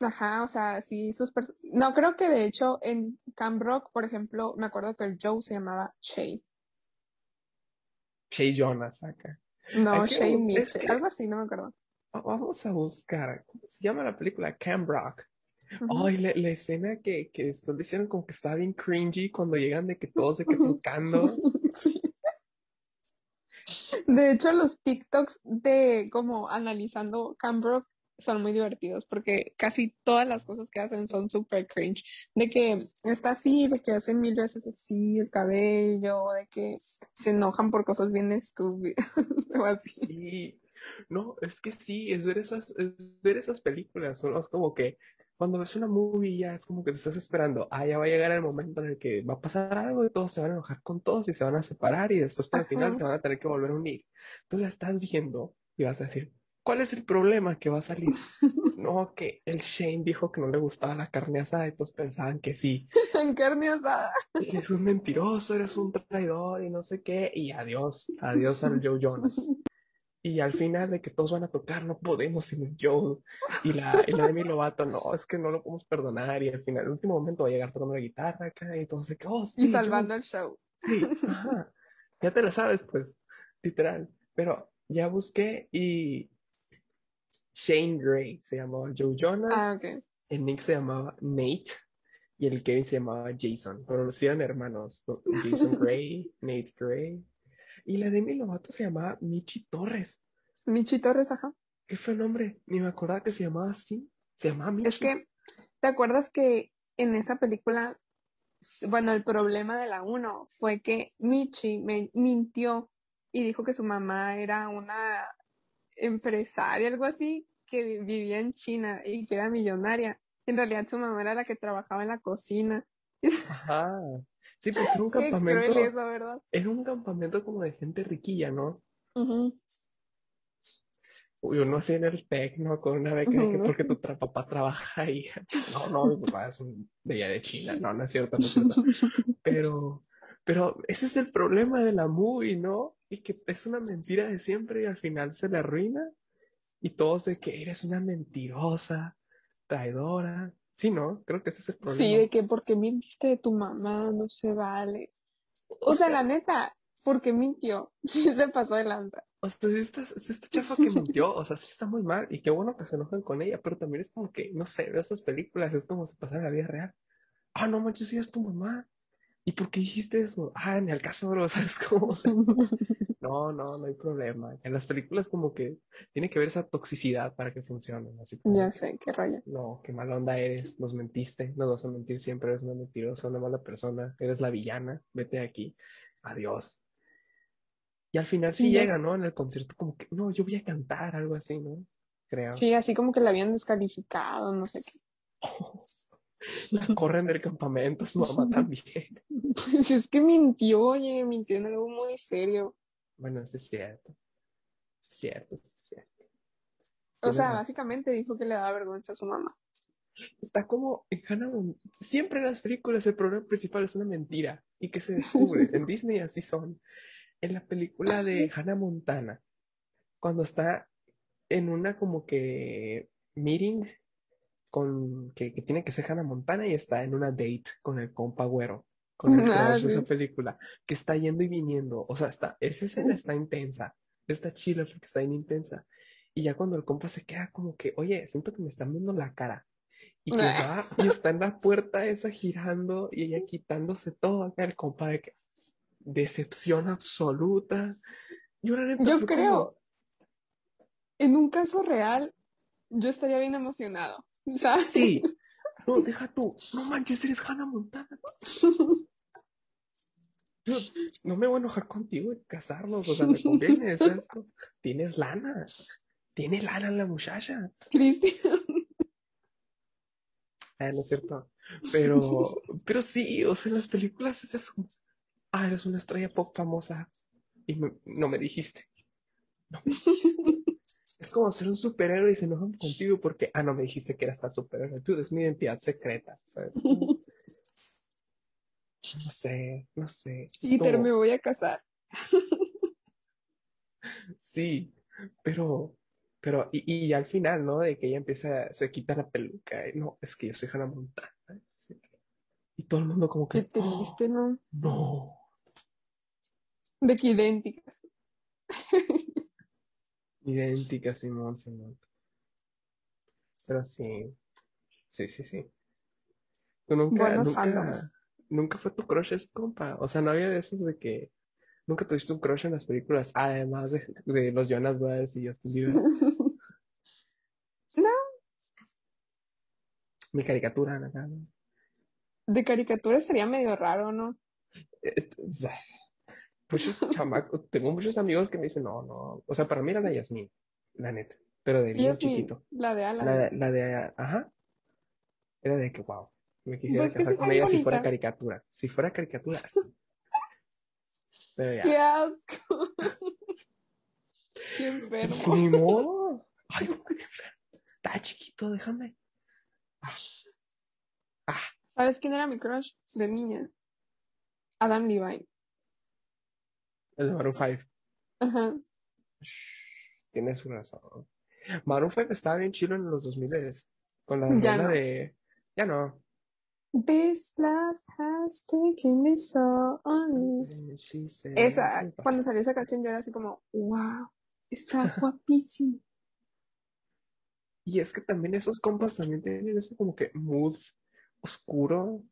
Ajá, o sea, sí, sus perso- No, creo que de hecho en Camp Rock, por ejemplo, me acuerdo que el Joe se llamaba Shay. Shay Jonas acá. No, Shay es Mitchell, que- algo así, no me acuerdo. Va- Vamos a buscar, ¿cómo se llama la película? Camp Rock. Ay, la, la escena que, que después hicieron como que estaba bien cringy cuando llegan de que todos de que tocando. Sí. De hecho, los TikToks de como analizando Camp Rock son muy divertidos porque casi todas las cosas que hacen son súper cringe. De que está así, de que hacen mil veces así el cabello, de que se enojan por cosas bien estúpidas o así. Y no, es que sí, es ver esas, es ver esas películas, ¿no? Es como que cuando ves una movie ya es como que te estás esperando, ah, ya va a llegar el momento en el que va a pasar algo y todos se van a enojar con todos y se van a separar y después para el final se van a tener que volver a unir. Tú la estás viendo y vas a decir, ¿cuál es el problema que va a salir? No, que el Shane dijo que no le gustaba la carne asada y todos pensaban que sí. En carne asada. Eres un mentiroso, eres un traidor y no sé qué. Y adiós, adiós al Joe Jonas. Y al final de que todos van a tocar, no podemos sin el Joe. Y la, y la Demi Lovato, no, es que no lo podemos perdonar. Y al final, el último momento va a llegar tocando la guitarra acá y todos de que, oh, Y sí, salvando Joe, el show. sí, ajá. Ya te la sabes, pues, literal. Pero ya busqué y Shane Gray se llamaba Joe Jonas. Ah, ok. el Nick se llamaba Nate y el Kevin se llamaba Jason, pero los eran hermanos. Jason Gray, Nate Gray. Y la Demi Lovato se llamaba Michi Torres. Michi Torres, ajá. ¿Qué fue el nombre? Ni me acordaba que se llamaba así. Se llamaba Michi. Es que, ¿te acuerdas que en esa película, bueno, el problema de la 1 fue que Michi me mintió y dijo que su mamá era una empresaria, algo así, que vivía en China y que era millonaria. En realidad su mamá era la que trabajaba en la cocina. Ajá. Sí, porque era un campamento. cruel eso, ¿verdad? Era un campamento como de gente riquilla, ¿no? Uy, uno así en el tecno con una beca de que Ujú. porque tu tra- papá trabaja ahí. No, no, mi papá es un de allá de China. No, no es cierto, no es cierto. Pero, pero ese es el problema de la movie, ¿no? Y que es una mentira de siempre y al final se le arruina. Y todos de que eres una mentirosa, traidora. Sí, ¿no? Creo que ese es el problema. Sí, de que porque mintiste de tu mamá, no se vale. O sea, la neta, porque mintió, sí se pasó de lanza. O sea, si esta, si esta chava que mintió, o sea, sí está muy mal y qué bueno que se enojan con ella, pero también es como que, no sé, veo esas películas, es como si pasara en la vida real. Ah, no manches, sí es tu mamá. ¿Y por qué dijiste eso? Ah, ni al caso, bro, ¿sabes cómo? O sea, no, no, no hay problema. En las películas como que tiene que ver esa toxicidad para que funcionen, así como Ya sé, qué rollo. no, qué mala onda eres, nos mentiste, nos vas a mentir siempre, eres una mentirosa, una mala persona, eres la villana, vete de aquí, adiós. Y al final sí Ya llega. ¿no? En el concierto como que, no, yo voy a cantar, algo así, ¿no? Creo. Sí, así como que la habían descalificado, no sé qué. La corren del campamento, su mamá también. Pues es que mintió, oye, mintió en algo muy serio. Bueno, eso es cierto. Es cierto, es cierto. O sea, básicamente dijo que le daba vergüenza a su mamá. Está como en Hannah Mon- Siempre en las películas el problema principal es una mentira y que se descubre. En Disney así son. En la película de Hannah Montana, cuando está en una como que meeting con que, que tiene que ser Hannah Montana y está en una date con el compa güero, con el Ah, crush de sí. esa película, que está yendo y viniendo. O sea, está, esa escena está intensa. Está chila porque está bien intensa. Y ya cuando el compa se queda como que, oye, siento que me están viendo la cara. Y que va y está en la puerta esa girando y ella quitándose todo acá el compa de que decepción absoluta. Yo, la neta, Yo fue creo, como, en un caso real, yo estaría bien emocionado. ¿Sabes? sí, no, deja tú, no manches, eres Hannah Montana. Yo no me voy a enojar contigo y casarnos, o sea, me conviene, ¿sabes? Tienes lana, tiene lana la muchacha. Cristian. Ah, no es cierto. Pero, pero sí, o sea, en las películas es eso. Ah, eres una estrella pop famosa y me- no me dijiste. No me dijiste. Es como ser un superhéroe y se enojan contigo porque, ah, no me dijiste que eras tan superhéroe. Tú es mi identidad secreta, ¿sabes? No sé, no sé. Peter, como- me voy a casar. Sí, pero, pero, y, y al final, ¿no? De que ella empieza, se quita la peluca. y, no, es que yo soy Hannah Montana. que- Y todo el mundo como Qué que, "Oh, triste, ¿no? no. De que idénticas. Idéntica, Simón, Simón. Pero sí, sí, sí, sí. Tú nunca, Buenos nunca, fandoms. nunca fue tu crush ese compa. O sea, no había de esos de que nunca tuviste un crush en las películas, además de, de los Jonas Brothers y Justin Bieber. No, Mi caricatura, ¿no? de caricatura sería medio raro, ¿no? Muchos chamacos, tengo muchos amigos que me dicen, no, no. O sea, para mí era la Yasmín, la neta. Pero de niño Yasmín, chiquito. la de Alan. La, de- la de, ajá. Era de que, wow, me quisiera Pues que casar con ella si fuera caricatura. Si fuera caricatura, sí. Pero ya. ¡Qué asco! ¡Qué enfermo! Pues ni modo. Ay, ¿cómo que enfermo? Está chiquito, déjame. Ah, ¿Sabes quién era mi crush de niña? Adam Levine. El de Maroon 5. Ajá. Shh, Tienes razón. Maroon 5 estaba bien chido en los 2000 con la Ya no. de. Ya no. This love has taken me so on. Esa, cuando salió esa canción yo era así como, wow, está guapísimo. Y es que también esos compas también tienen ese como que mood oscuro.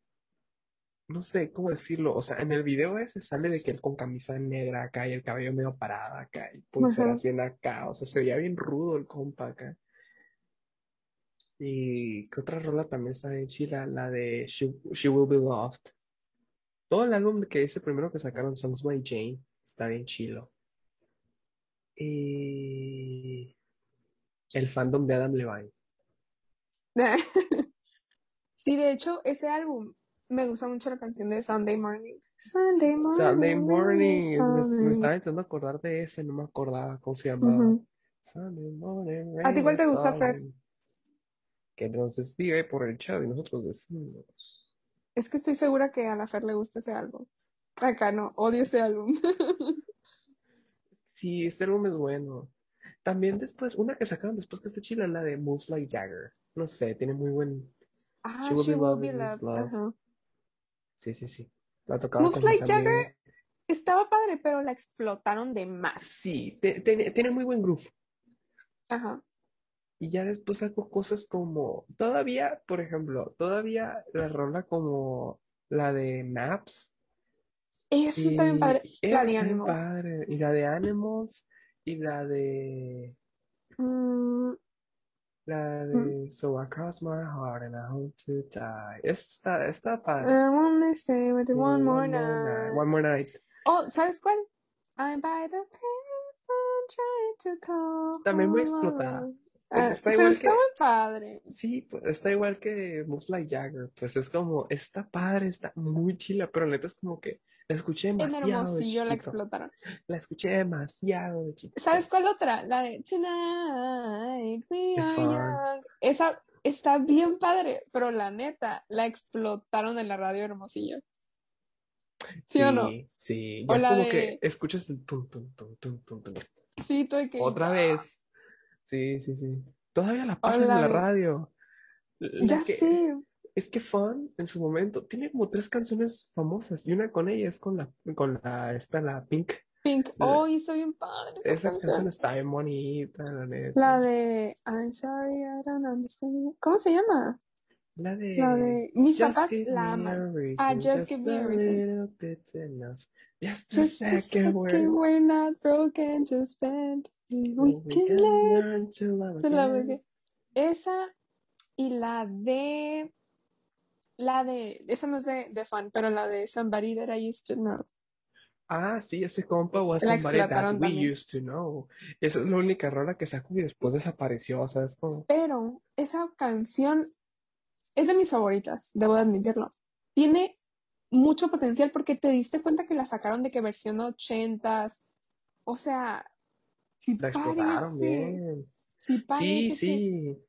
No sé cómo decirlo. O sea, en el video ese sale de que él con camisa negra acá y el cabello medio parado acá y pulseras bien acá. O sea, se veía bien rudo el compa acá. Y qué otra rola también está bien chila, la de She, She Will Be Loved. Todo el álbum que ese primero que sacaron, Songs by Jane, está bien chilo. Y el fandom de Adam Levine. Sí, de hecho, ese álbum me gusta mucho la canción de Sunday Morning. Sunday Morning. Sunday Morning. Sunday Me, estaba intentando acordar de ese, no me acordaba cómo se llamaba. Sunday morning. ¿A ti cuál te rain is gusta, Fer? Que nos diga ahí por el chat y nosotros decimos. Es que estoy segura que a la Fer le gusta ese álbum. Acá no, odio ese álbum. Sí, este álbum es bueno. También después, una que sacaron después que está chila, la de Moves Like Jagger. No sé, tiene muy buen. Ah, She Will She Be Will Loved Be. Love. Sí, sí, sí. La tocaba Moves con mis Like Jagger. amigos. Estaba padre, pero la explotaron de más. Sí, te- tiene, tiene muy buen groove. Ajá. Y ya después sacó cosas como, todavía, por ejemplo, todavía la rola como la de Maps. Eso está bien padre. esa La de Animals. padre. Y la de Animals. Y la de, Mm, la mm. de So I cross my heart and I hope to die. Esa está, padre. I wanna stay with you one more One more night. night. One more night. Oh, ¿sabes cuál? I'm by the payphone trying to call También muy explotada. alone. Pues Ah, está igual está que, muy padre. sí, pues está igual que Like Jagger. Pues es como, está padre, está muy chila, pero neta es como que la escuché En demasiado de Hermosillo la explotaron. La escuché demasiado de chiquito. ¿Sabes cuál otra? La de Tonight We Are. Young. Esa está bien padre, pero la neta, la explotaron en la radio de Hermosillo. ¿Sí o no? Sí, sí. O Ya es la como de- que escuchas el tum, tum, tum, tum, tum, tum. Sí, tú que. Otra vez. Sí, sí, sí. Todavía la pasan en la radio. La Ya que- sé. Es que Fun en su momento tiene como tres canciones famosas y una con ella es con la, con la, esta, la Pink. Pink. La- Oh, hizo bien padre esa canción. canción está bien bonita, la neta. La de I'm sorry, I don't understand. ¿Cómo se llama? La de. La de mis Just papás la aman. Ah, Just Give Me a Reason. Just a Just a second word. we're not broken, just bend. We We can learn to love again. Esa y la de. La de. Esa no es de, de fan, pero la de Somebody That I Used to Know. Ah, sí, ese compa was La somebody that explotaron we también. used to know. Esa es la única rola que sacó y después desapareció, o sea, es como... Pero esa canción es de mis favoritas, debo admitirlo. Tiene mucho potencial porque te diste cuenta que la sacaron de que versión 80s. O sea, si La explotaron parece, bien. si Sí, parece que- sí.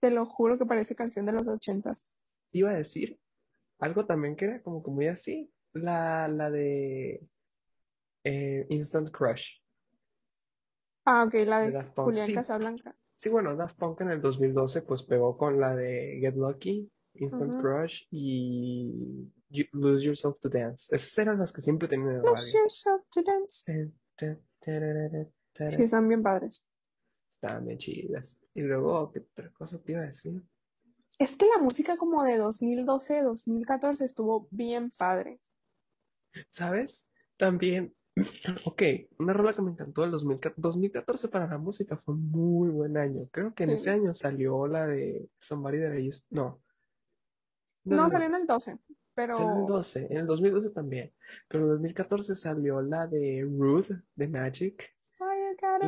te lo juro que parece canción de los 80s. Iba a decir algo también que era como que muy así. La, la de eh, Instant Crush Ah, ok, la de de. Julián Sí, Casablanca. sí, bueno, Daft Punk en el 2012 pues pegó con la de Get Lucky, Instant. Crush y You- Lose Yourself to Dance. Esas eran las que siempre tenían en el Lose radio. yourself to dance. Sí, están bien padres. Estaban bien chidas. Y luego, ¿qué otra cosa te iba a decir? Es que la música como de 2012, 2014 estuvo bien padre. ¿Sabes? También, ok, una rola que me encantó del 2014, 2014 para la música fue un muy buen año. Creo que en Sí. ese año salió la de Somebody That I Used, no. No, salió en el 12, pero Salió en el 12, en el 2012 también. Pero en el 2014 salió la de Ruth de Magic.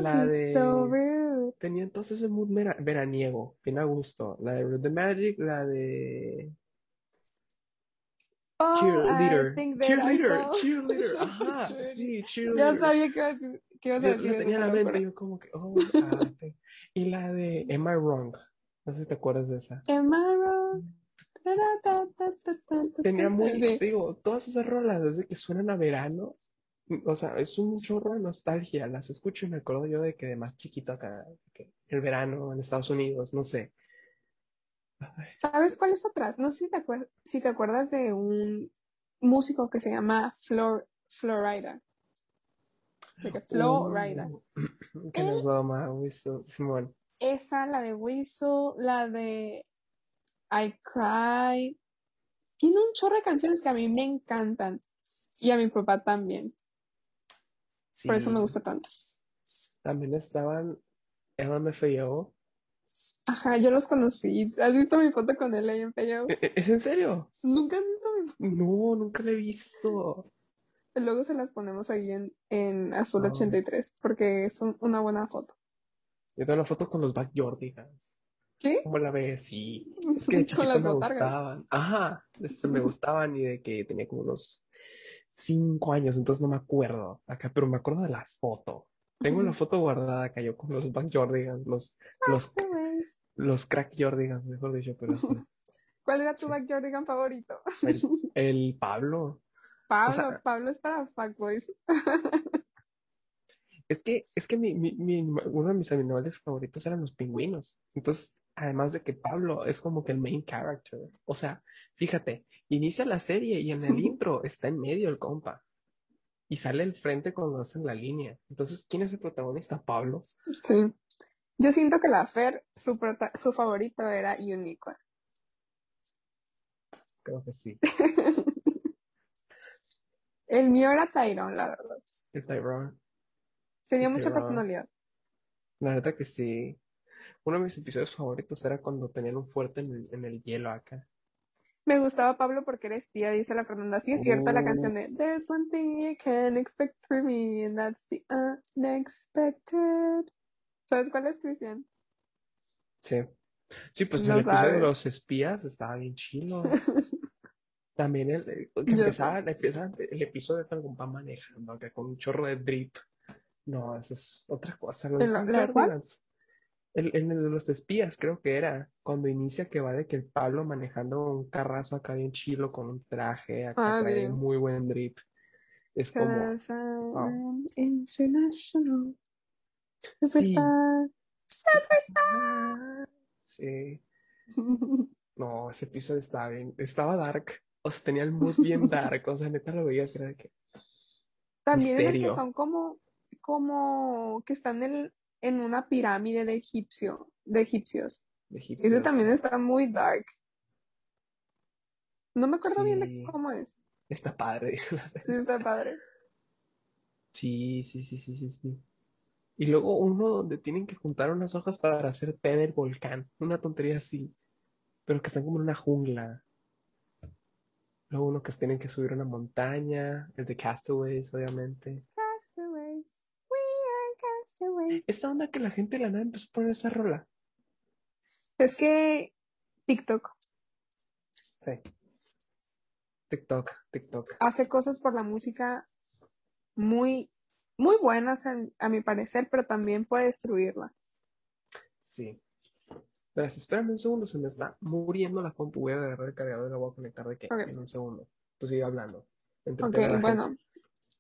La de- so rude. Tenía entonces ese mood vera- veraniego, bien a gusto. La de Ruth de Magic, la de Oh, Cheerleader. Cheerleader, saw- cheerleader. Ajá, Cheerleader. sí, Ya cheerleader. sabía que ibas que ibas a Yo decir eso, tenía en la mente, yo como que, oh, ah. Y la de Am I Wrong? No sé si te acuerdas de esa. Am I wrong? Tenía muy, Sí. digo, todas esas rolas desde que suenan a verano, o sea, es un chorro de nostalgia. Las escucho y me acuerdo yo de que de más chiquito acá, que el verano en Estados Unidos, no sé. Ay, ¿Sabes cuáles otras? No sé si te acuer- si te acuerdas de un músico que se llama Flor Florida. De que Florida. uh, que nos broma, Wiso- Simón. esa, la de Whistle, la de I Cry. Tiene un chorro de canciones que a mí me encantan. Y a mi papá también. Sí. Por eso me gusta tanto. También estaban LMFAO. Ajá, yo los conocí. ¿Has visto mi foto con él ahí en? ¿E- e- ¿Es en serio? Nunca has visto mi No, nunca lo he visto. Luego se las ponemos ahí en, en Azul Ah. 83 porque es un- una buena foto. Yo tengo la foto con los Backyardigans. ¿Sí? ¿Cómo la ves? Sí. Es que de Con chiquito las me botargas. gustaban. Ajá. Este, me gustaban y de que tenía como unos cinco años, entonces no me acuerdo acá, pero me acuerdo de la foto. Tengo la foto guardada acá yo con los Backyardigans, los, los, Sí, güeyes. los Crack Jordigans, mejor dicho, pero sí. ¿Cuál era tu Sí. Backyardigan favorito? el, el Pablo. Pablo, sea- Pablo es para fuckboys. Es que, es que mi, mi- mi- uno de mis animales favoritos eran los pingüinos. Entonces, además de que Pablo es como que el main character. O sea, fíjate, inicia la serie y en el intro está en medio el compa. Y sale al frente cuando hacen la línea. Entonces, ¿quién es el protagonista? Pablo. Sí. Yo siento que la Fer, su, su favorito era Unicorn. Creo que sí. El mío era Tyrone, la verdad. El Tyrone. Tenía mucha Tyrone. personalidad. La verdad que sí. Uno de mis episodios favoritos era cuando tenían un fuerte en el, en el hielo acá. Me gustaba Pablo porque era espía, dice la Fernanda. Sí, es cierto la canción de There's one thing you can expect from me, and that's the unexpected. ¿Sabes cuál es, Cristian? Sí. Sí, pues el episodio de los espías estaba bien chilo. También el, el- que empezaba el episodio con compa manejando acá con un chorro de drip. No, eso es otra cosa. Los ¿En la- la? El, en el de los espías, creo que era cuando inicia que va de que el Pablo manejando un carrazo acá bien chilo con un traje, acá Ah, trae bien. muy buen drip. Es como, an international Sí. superstar. Superstar. sí, no, ese episodio estaba bien, estaba dark, o sea, tenía el mood bien dark, o sea, neta lo veías, era de que, También en el que son como, como que están en, en una pirámide de egipcio, de egipcios. de Ese también está muy dark. No me acuerdo bien de cómo es. Está padre, dice la Sí, está padre. Sí, sí, sí, sí, sí, sí. Y luego uno donde tienen que juntar unas hojas para hacer té del volcán. Una tontería así. Pero que están como en una jungla. Luego uno que tienen que subir una montaña. El de Castaways, obviamente. Esa onda que la gente de la nada empezó a poner esa rola. Es que TikTok Sí. TikTok, TikTok. hace cosas por la música muy, muy buenas a, a mi parecer, pero también puede destruirla. Sí. Pero espérame un segundo, se me está muriendo la compu. Voy a agarrar el cargador y la voy a conectar de que en un segundo. Tú sigue hablando. Ok, bueno, gente.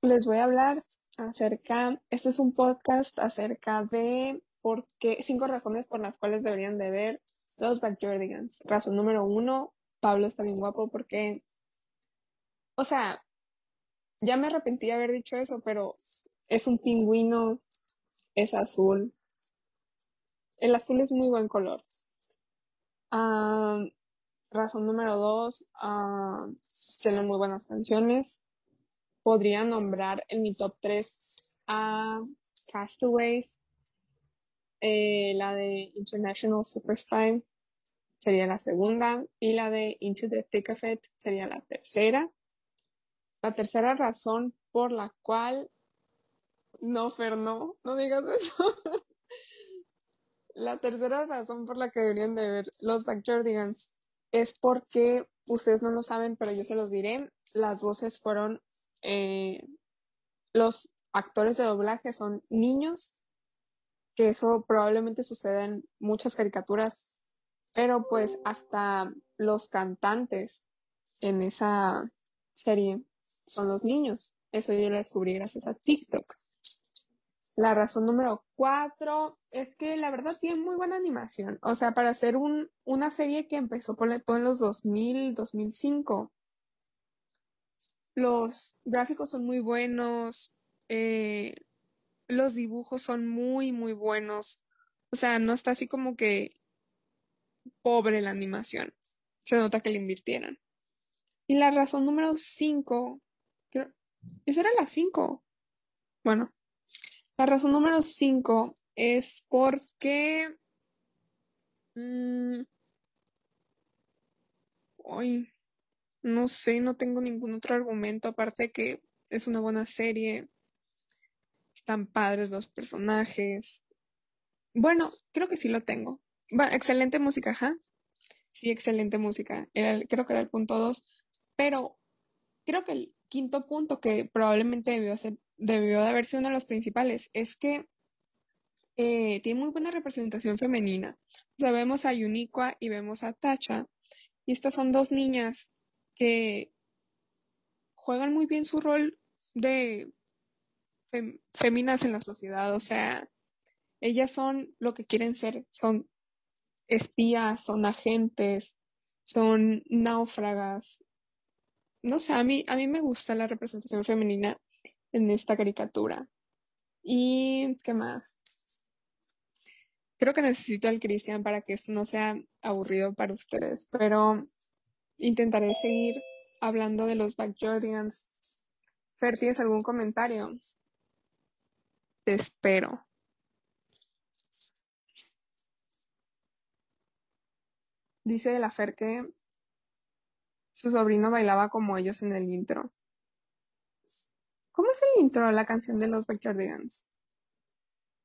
les voy a hablar acerca, este es un podcast acerca de por qué, cinco razones por las cuales deberían de ver los Backyardigans. Razón número uno, Pablo está bien guapo porque, o sea, ya me arrepentí de haber dicho eso, pero es un pingüino, es azul. El azul es muy buen color. Ah, razón número dos, ah, tiene muy buenas canciones. Podría nombrar en mi top 3 a Castaways, eh, la de International Super Spy sería la segunda y la de Into the Thick of It sería la tercera. La tercera razón por la cual no, Fer, no, no digas eso. La tercera razón por la que deberían de ver los Backyardigans es porque ustedes no lo saben, pero yo se los diré. Las voces fueron, eh, los actores de doblaje son niños, que eso probablemente sucede en muchas caricaturas, pero pues hasta los cantantes en esa serie son los niños. Eso yo lo descubrí gracias a TikTok. La razón número cuatro es que la verdad tiene muy buena animación. O sea, para hacer un, una serie que empezó por todo en los 2000, 2005, los gráficos son muy buenos, eh, los dibujos son muy, muy buenos. O sea, no está así como que pobre la animación. Se nota que le invirtieran. Y la razón número 5, esa era la 5. Bueno, la razón número 5 es porque... Mmm, no sé, no tengo ningún otro argumento aparte de que es una buena serie. Están padres los personajes. Bueno, creo que sí lo tengo. excelente música, ajá. Sí, excelente música. creo que era el punto 2. Pero creo que el quinto punto, que probablemente debió, ser, debió de haber sido uno de los principales, es que eh, tiene muy buena representación femenina. O sea, vemos a Yuniqua y vemos a Tacha. Y estas son dos niñas que juegan muy bien su rol de féminas en la sociedad. O sea, ellas son lo que quieren ser. Son espías, son agentes, son náufragas. No sé, a mí, a mí me gusta la representación femenina en esta caricatura. ¿Y qué más? Creo que necesito al Cristian para que esto no sea aburrido para ustedes, pero intentaré seguir hablando de los Backyardigans. Fer, ¿tienes algún comentario? Te espero. Dice de la Fer que su sobrino bailaba como ellos en el intro. ¿Cómo es el intro de la canción de los Backyardigans?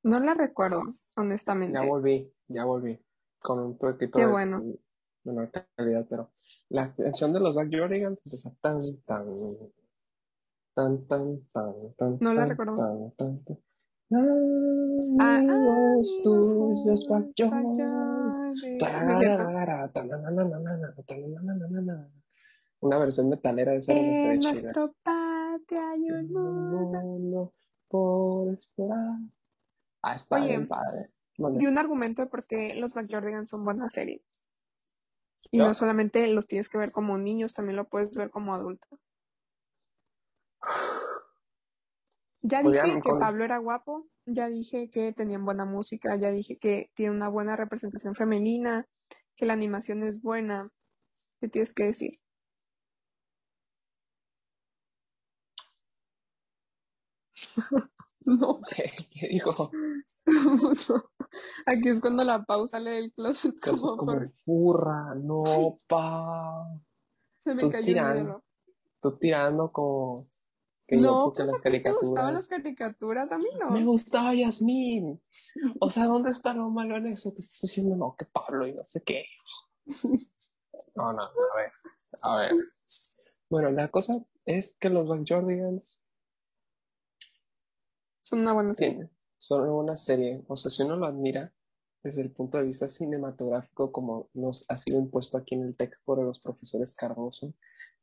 No la recuerdo, honestamente. Ya volví, ya volví. Con un poquito Qué bueno. de menor calidad, pero la canción de los Backyardigans empieza tan, tan, tan, tan, tan, tan. No la recuerdo. Tan, tan, tan. Amigos tuyos, Una versión metalera de esa. En nuestro patio hay un mundo por esperar. Ah, está bien padre. Y un argumento de por qué los Backyardigans son buenas series. Y no solamente los tienes que ver como niños, también lo puedes ver como adulto. Ya dije que Pablo era guapo, ya dije que tenían buena música, ya dije que tiene una buena representación femenina, que la animación es buena. ¿Qué tienes que decir? No. ¿Qué dijo? Aquí es cuando la pausa sale del closet como, como furra, no, pa. Se me cayó tirando, el Tú tirando como que no, pues las caricaturas. ¿Te gustaban las caricaturas? A mí no. Me gustaba Yasmín. O sea, ¿dónde está lo malo en eso? Te estoy diciendo, no, que Pablo y no sé qué. No, no, a ver, a ver. Bueno, la cosa es que los Van Jordigans son una buena serie. son una serie. O sea, si uno lo admira desde el punto de vista cinematográfico, como nos ha sido impuesto aquí en el TEC por los profesores Cardoso,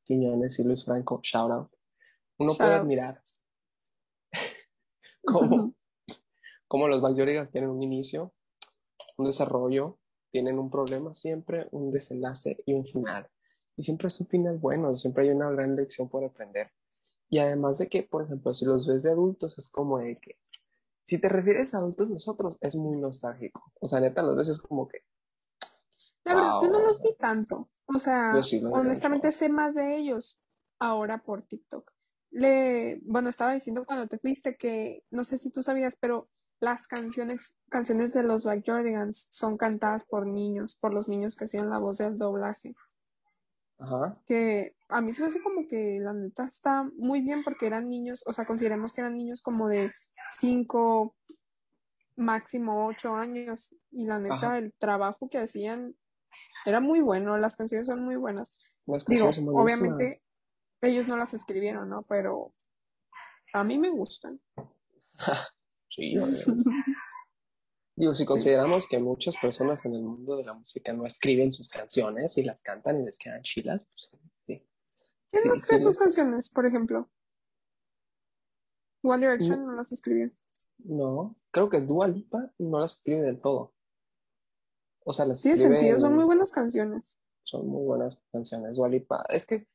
Quiñones y Luis Franco, shout out. Uno puede admirar cómo, cómo los Bayorigas tienen un inicio, un desarrollo, tienen un problema siempre, un desenlace y un final. Y siempre es un final bueno, siempre hay una gran lección por aprender. Y además de que, por ejemplo, si los ves de adultos, es como de que, si te refieres a adultos nosotros, es muy nostálgico. O sea, neta, los ves es como que... La yo no los vi tanto. O sea, honestamente sé más de ellos ahora por TikTok. Le, bueno, estaba diciendo cuando te fuiste que, no sé si tú sabías, pero las canciones, canciones de los Backyardigans son cantadas por niños, por los niños que hacían la voz del doblaje. Ajá. Que a mí se me hace como que la neta está muy bien porque eran niños, o sea, consideremos que eran niños como de 5, máximo 8 años. Y la neta, el trabajo que hacían era muy bueno, las canciones son muy buenas. Digo, obviamente ellos no las escribieron, ¿no? Pero a mí me gustan. sí, Digo, si consideramos que muchas personas en el mundo de la música no escriben sus canciones y las cantan y les quedan chilas, pues sí. ¿Quién no escribe sus canciones, por ejemplo? One Direction no, las escribió. No, creo que Dua Lipa no las escribe del todo. O sea, las Tiene sentido, son muy buenas canciones. Son muy buenas canciones. Dua Lipa, es que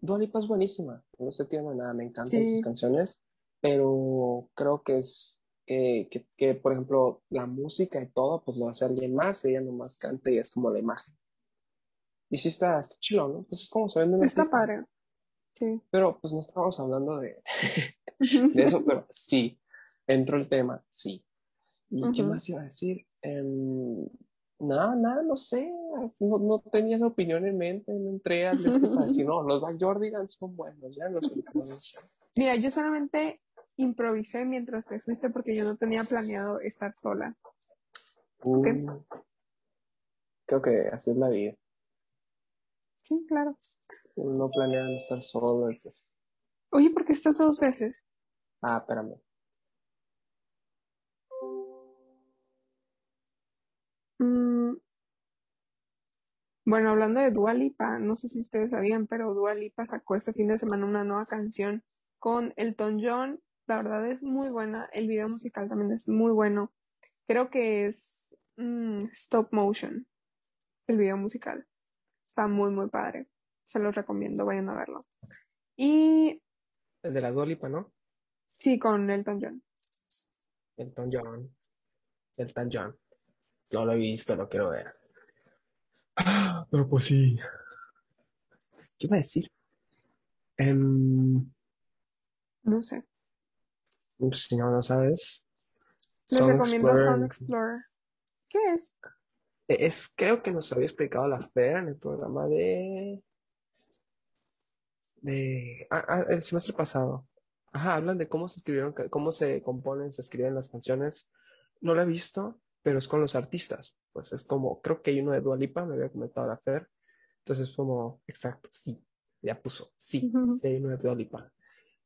Dua Lipa es buenísima, no se tiene nada, me encantan sus canciones, pero creo que es que, que, que, por ejemplo, la música y todo, pues lo hace alguien más, ella nomás canta y es como la imagen. Y sí está, está chilo, ¿no? Pues es como se vende Está artista. padre. Sí. Pero pues no estamos hablando de, de eso, pero sí, entró el tema, sí. ¿Y qué Ujú. más iba a decir? Em, nada, nada, no sé, no, no tenía esa opinión en mente, no entré al este para decir, no, los Backyardigans son buenos, ya los. Mira, yo solamente improvisé mientras te fuiste porque yo no tenía planeado estar sola. Mm, creo que así es la vida. Sí, claro. No planean estar solo. Oye, ¿por qué estás dos veces? ah, espérame. Mm, Bueno, hablando de Dua Lipa, no sé si ustedes sabían, pero Dua Lipa sacó este fin de semana una nueva canción con Elton John. La verdad es muy buena. El video musical también es muy bueno. Creo que es mm, stop motion, el video musical. Está muy, muy padre. Se los recomiendo, vayan a verlo. Y El de la Dua Lipa, ¿no? sí, con Elton John. Elton John. Elton John. No lo he visto, lo quiero ver. Ah, Pero pues sí. ¿Qué iba a decir? No sé. Pues, si no, no sabes. Les Song recomiendo Explorer. Sound Explorer. ¿Qué es? Es, creo que nos había explicado la Fer en el programa de, de, ah, ah, el semestre pasado. Ajá, hablan de cómo se escribieron, cómo se componen, se escriben las canciones. No lo he visto, pero es con los artistas. Pues es como, creo que hay uno de Dua Lipa, me había comentado la Fer. Entonces es como, exacto, sí, ya puso, sí, Ujú. sí hay uno de Dua Lipa.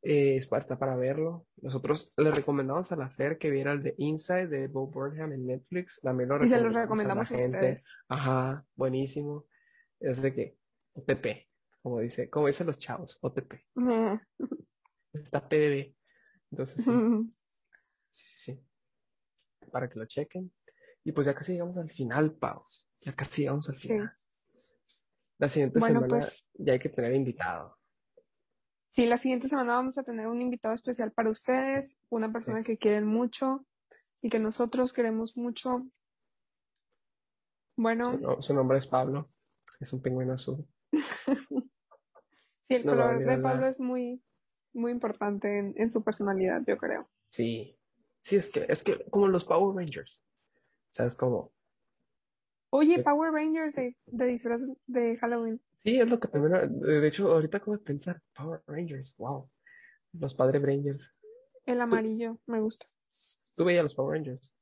Eh, está para verlo. Nosotros le recomendamos a la Fer que viera el de Inside de Bo Burnham en Netflix. También lo Y se recomendamos los a la recomendamos a gente. ustedes. Ajá, buenísimo. Es de que OTP, como dice, como dicen los chavos, OTP. Está PDB. Entonces, sí, sí, sí, sí. Para que lo chequen. Y pues ya casi llegamos al final, Pau. Ya casi llegamos al Sí. final. La siguiente Bueno, semana pues ya hay que tener invitado. Sí, la siguiente semana vamos a tener un invitado especial para ustedes, una persona que quieren mucho y que nosotros queremos mucho. Su, Bueno, no- su nombre es Pablo. Es un pingüino azul. sí, el color de Pablo es muy, muy importante en, en su personalidad, yo creo. Sí. Sí, es que, es que como los Power Rangers. ¿Sabes cómo? Oye. Power Rangers de, de disfraz de Halloween. Sí, es lo que también. De hecho, ahorita acabo de pensar. Power Rangers. Wow. Los Padre Rangers. El amarillo, me gusta. ¿Tú veías los Power Rangers?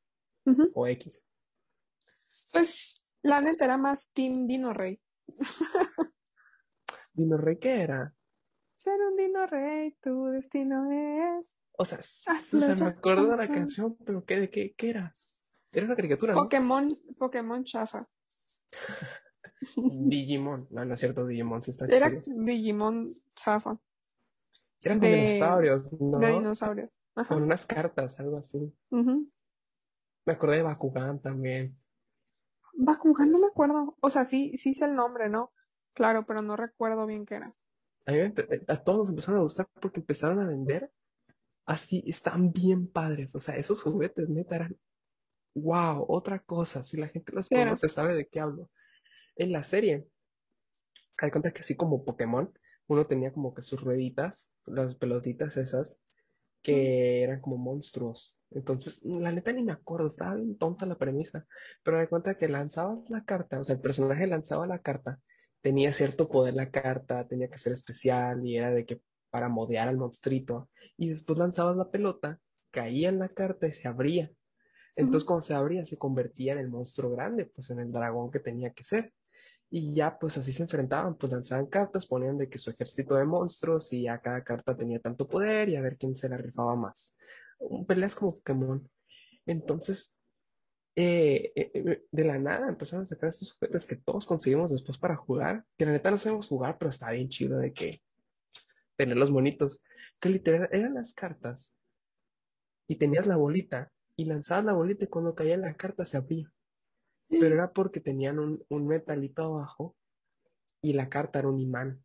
O X. Pues la neta era más Team Dino Rey. Dino Rey, ¿qué era? Ser un Dino Rey, tu destino es. O sea, o sea, me acuerdo de la canción, pero ¿qué, de qué, qué era? Era una caricatura, ¿no? Pokémon, Pokémon chafa. Digimon. No, no es cierto, Digimon sí está Era chido. Digimon chafa. Eran con de- dinosaurios, ¿no? De dinosaurios. Ajá. Con unas cartas, algo así. Me acordé de Bakugan también. Bakugan no me acuerdo. O sea, sí, sí sé el nombre, ¿no? Claro, pero no recuerdo bien qué era. A, mí me empe- a todos nos empezaron a gustar porque empezaron a vender así, están bien padres. O sea, esos juguetes, neta, eran wow, otra cosa. Si la gente los conoce, sabe de qué hablo. En la serie, hay cuenta que así como Pokémon, uno tenía como que sus rueditas, las pelotitas esas, que eran como monstruos. Entonces, la neta ni me acuerdo, estaba bien tonta la premisa. Pero de cuenta que lanzabas la carta, o sea, el personaje lanzaba la carta, tenía cierto poder la carta, tenía que ser especial y era de que para modear al monstruito. Y después lanzabas la pelota, caía en la carta y se abría. Entonces, cuando se abría, se convertía en el monstruo grande, pues en el dragón que tenía que ser. Y ya, pues así se enfrentaban, pues lanzaban cartas, ponían de que su ejército de monstruos y ya cada carta tenía tanto poder y a ver quién se la rifaba más. Peleas como Pokémon. Entonces, eh, eh, eh, de la nada empezaron a sacar estos juguetes que todos conseguimos después para jugar, que la neta no sabemos jugar, pero está bien chido de que tener los monitos, que literal eran las cartas y tenías la bolita y lanzabas la bolita y cuando caía la carta se abría pero era porque tenían un, un metalito abajo y la carta era un imán.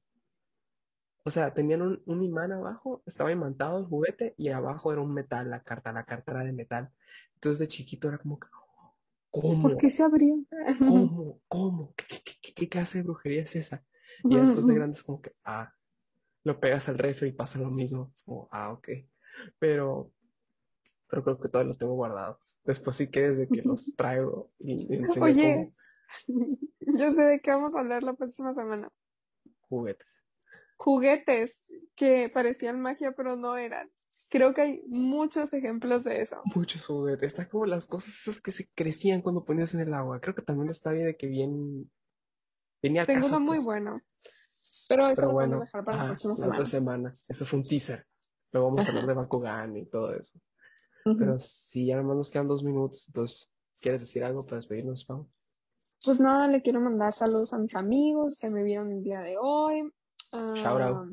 O sea, tenían un, un imán abajo, estaba imantado el juguete y abajo era un metal, la carta, la carta era de metal. Entonces de chiquito era como que, ¿cómo? ¿Por qué se abrió? ¿Cómo? ¿Cómo? ¿Qué, qué- qué- qué clase de brujería es esa? Y después de grande es como que, ah, lo pegas al refri y pasa lo mismo. Es como, ah, ok. Pero, pero creo que todos los tengo guardados. Después si quieres de que los traigo y, y enseño Oye, yo sé de qué vamos a hablar la próxima semana. juguetes. Juguetes que parecían magia, pero no eran. Creo que hay muchos ejemplos de eso. Muchos juguetes. Está como las cosas esas que se crecían cuando ponías en el agua. Creo que también está bien de que bien... Venía Tengo caso, uno muy pues. bueno. Pero eso Pero lo bueno, podemos dejar para la ajá, próxima la otra semana. semana. Eso fue un teaser. Luego vamos a hablar de Bakugan y todo eso. Pero si ya nomás nos quedan dos minutos, entonces, ¿quieres decir algo para despedirnos, Pau? Pues nada, le quiero mandar saludos a mis amigos que me vieron el día de hoy. Shout out. Ah,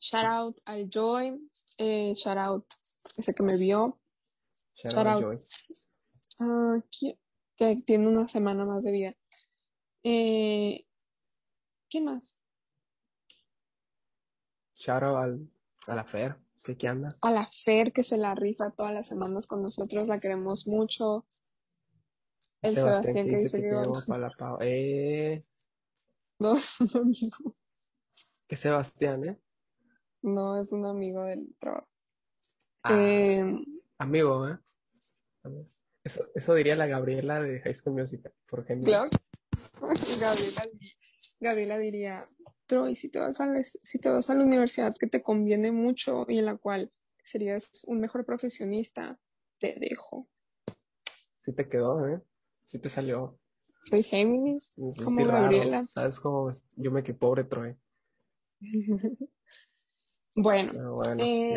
shout out al Joy. Eh, shout out ese que me vio. Shout Shout out. Joy. Ah, que tiene una semana más de vida. Eh, ¿qué más? Shout out al, a la Fer, que aquí anda. A la Fer que se la rifa todas las semanas con nosotros, la queremos mucho. El Sebastián que dice que llegó para la Pau. Eh, no es un amigo, que Sebastián, ¿eh? no es un amigo del trabajo. Ah, Eh, amigo, ¿eh? Eso, eso diría la Gabriela de High School Musical, por ejemplo. claro, Gabriela, Gabriela diría, Troy, si te vas a la, si te vas a la universidad que te conviene mucho y en la cual serías un mejor profesionista, te dejo. Sí te quedó, ¿eh? Sí te salió. Soy Géminis, Es como raro, Gabriela. ¿Sabes cómo? Yo me quedé pobre Troy. Bueno, Pero bueno, eh,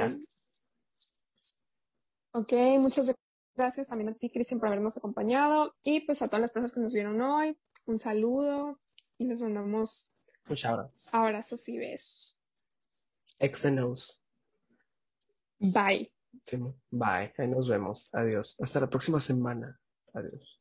ok, muchas gracias también a ti, Cristian, por habernos acompañado y pues a todas las personas que nos vieron hoy, un saludo y les mandamos Un shout out. Abrazos y besos. Xenos. Bye. Sí, bye. Ahí nos vemos. Adiós. Hasta la próxima semana. Adiós.